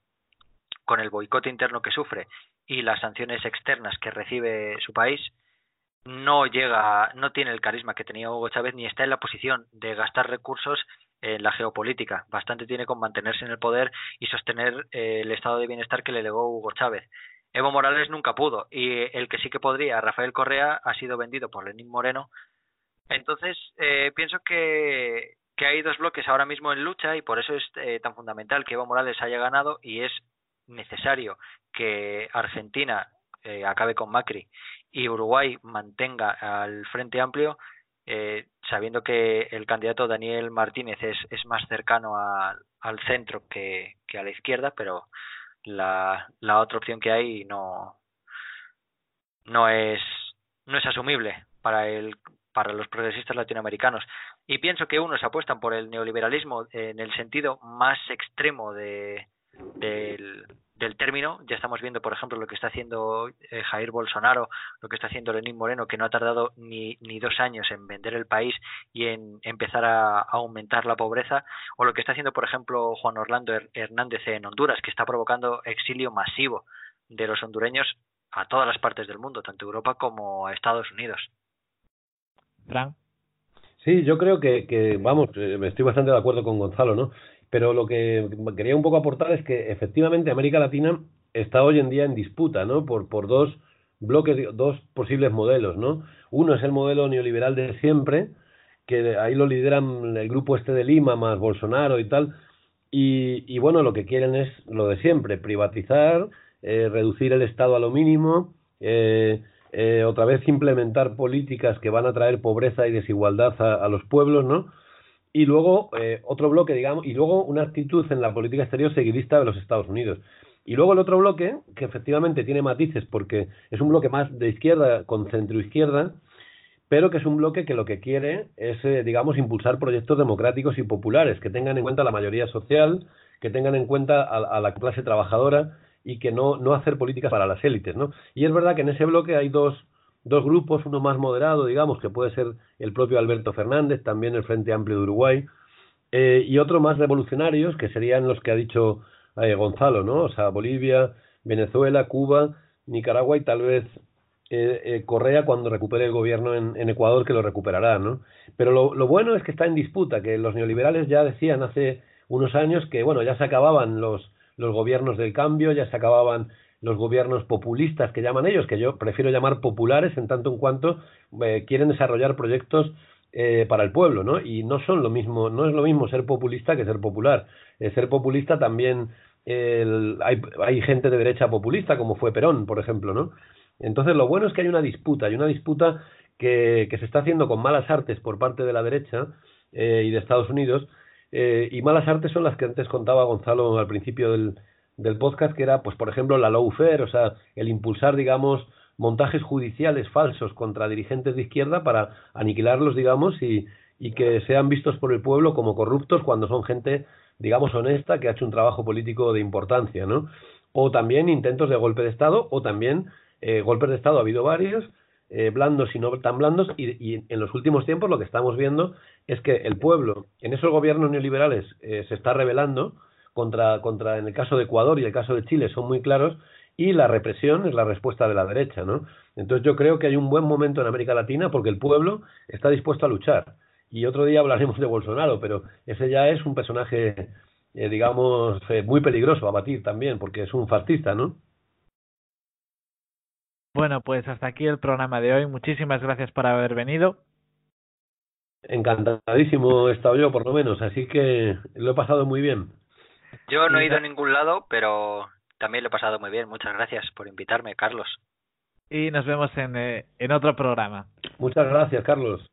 con el boicot interno que sufre y las sanciones externas que recibe su país, no llega, no tiene el carisma que tenía Hugo Chávez ni está en la posición de gastar recursos en la geopolítica. Bastante tiene con mantenerse en el poder y sostener eh, el estado de bienestar que le legó Hugo Chávez. Evo Morales nunca pudo y el que sí que podría, Rafael Correa, ha sido vendido por Lenín Moreno. Entonces, eh, pienso que, que hay dos bloques ahora mismo en lucha y por eso es eh, tan fundamental que Evo Morales haya ganado y es necesario que Argentina eh, acabe con Macri y Uruguay mantenga al Frente Amplio, eh, sabiendo que el candidato Daniel Martínez es, es más cercano al centro que, a la izquierda, pero la, la otra opción que hay no, no es no es asumible para el para los progresistas latinoamericanos. Y pienso que unos apuestan por el neoliberalismo en el sentido más extremo de, del, del término. Ya estamos viendo, por ejemplo, lo que está haciendo eh, Jair Bolsonaro, lo que está haciendo Lenín Moreno, que no ha tardado ni, ni dos años en vender el país y en empezar a, aumentar la pobreza, o lo que está haciendo, por ejemplo, Juan Orlando Hernández en Honduras, que está provocando exilio masivo de los hondureños a todas las partes del mundo, tanto Europa como a Estados Unidos. Fran. Sí, yo creo que, que, vamos, eh, estoy bastante de acuerdo con Gonzalo, ¿no? Pero lo que quería un poco aportar es que efectivamente América Latina está hoy en día en disputa, ¿no? Por, por dos bloques, dos posibles modelos, ¿no? Uno es el modelo neoliberal de siempre, que ahí lo lideran el grupo este de Lima más Bolsonaro y tal, y, bueno, lo que quieren es lo de siempre, privatizar, eh, reducir el Estado a lo mínimo, eh, eh, otra vez implementar políticas que van a traer pobreza y desigualdad a los pueblos, ¿no? Y luego eh, otro bloque, digamos, y luego una actitud en la política exterior seguidista de los Estados Unidos. Y luego el otro bloque, que efectivamente tiene matices porque es un bloque más de izquierda con centro-izquierda, pero que es un bloque que lo que quiere es, eh, digamos, impulsar proyectos democráticos y populares que tengan en cuenta la mayoría social, que tengan en cuenta a, a la clase trabajadora y que no, no hacer políticas para las élites, ¿no? Y es verdad que en ese bloque hay dos, dos grupos, uno más moderado, digamos, que puede ser el propio Alberto Fernández, también el Frente Amplio de Uruguay, eh, y otro más revolucionarios, que serían los que ha dicho eh, Gonzalo, ¿no? O sea, Bolivia, Venezuela, Cuba, Nicaragua y tal vez eh, Correa cuando recupere el gobierno en, en, Ecuador, que lo recuperará, ¿no? Pero lo, lo bueno es que está en disputa, que los neoliberales ya decían hace unos años que, bueno, ya se acababan los, los gobiernos del cambio, ya se acababan los gobiernos populistas que llaman ellos, que yo prefiero llamar populares en tanto en cuanto eh, quieren desarrollar proyectos eh, para el pueblo, ¿no? Y no son lo mismo, no es lo mismo ser populista que ser popular. Eh, ser populista también hay, hay gente de derecha populista, como fue Perón, por ejemplo, ¿no? Entonces lo bueno es que hay una disputa, hay una disputa que, que se está haciendo con malas artes por parte de la derecha y de Estados Unidos, y malas artes son las que antes contaba Gonzalo al principio del, del podcast, que era, pues, por ejemplo, la lawfare, o sea, el impulsar, digamos, montajes judiciales falsos contra dirigentes de izquierda para aniquilarlos, digamos, y, y que sean vistos por el pueblo como corruptos cuando son gente, digamos, honesta, que ha hecho un trabajo político de importancia, ¿no? O también intentos de golpe de Estado, o también eh, golpes de Estado, ha habido varios, eh, blandos y no tan blandos, y, y, en los últimos tiempos lo que estamos viendo es que el pueblo, en esos gobiernos neoliberales, eh, se está rebelando, contra, contra, en el caso de Ecuador y el caso de Chile son muy claros, y la represión es la respuesta de la derecha, ¿no? Entonces yo creo que hay un buen momento en América Latina porque el pueblo está dispuesto a luchar. Y otro día hablaremos de Bolsonaro, pero ese ya es un personaje, eh, digamos, eh, muy peligroso a batir también, porque es un fascista, ¿no? Bueno, pues hasta aquí el programa de hoy. Muchísimas gracias por haber venido. Encantadísimo he estado yo, por lo menos, así que lo he pasado muy bien. Yo no he ido a ningún lado, pero también lo he pasado muy bien. Muchas gracias por invitarme, Carlos. Y nos vemos en, eh, en otro programa. Muchas gracias, Carlos.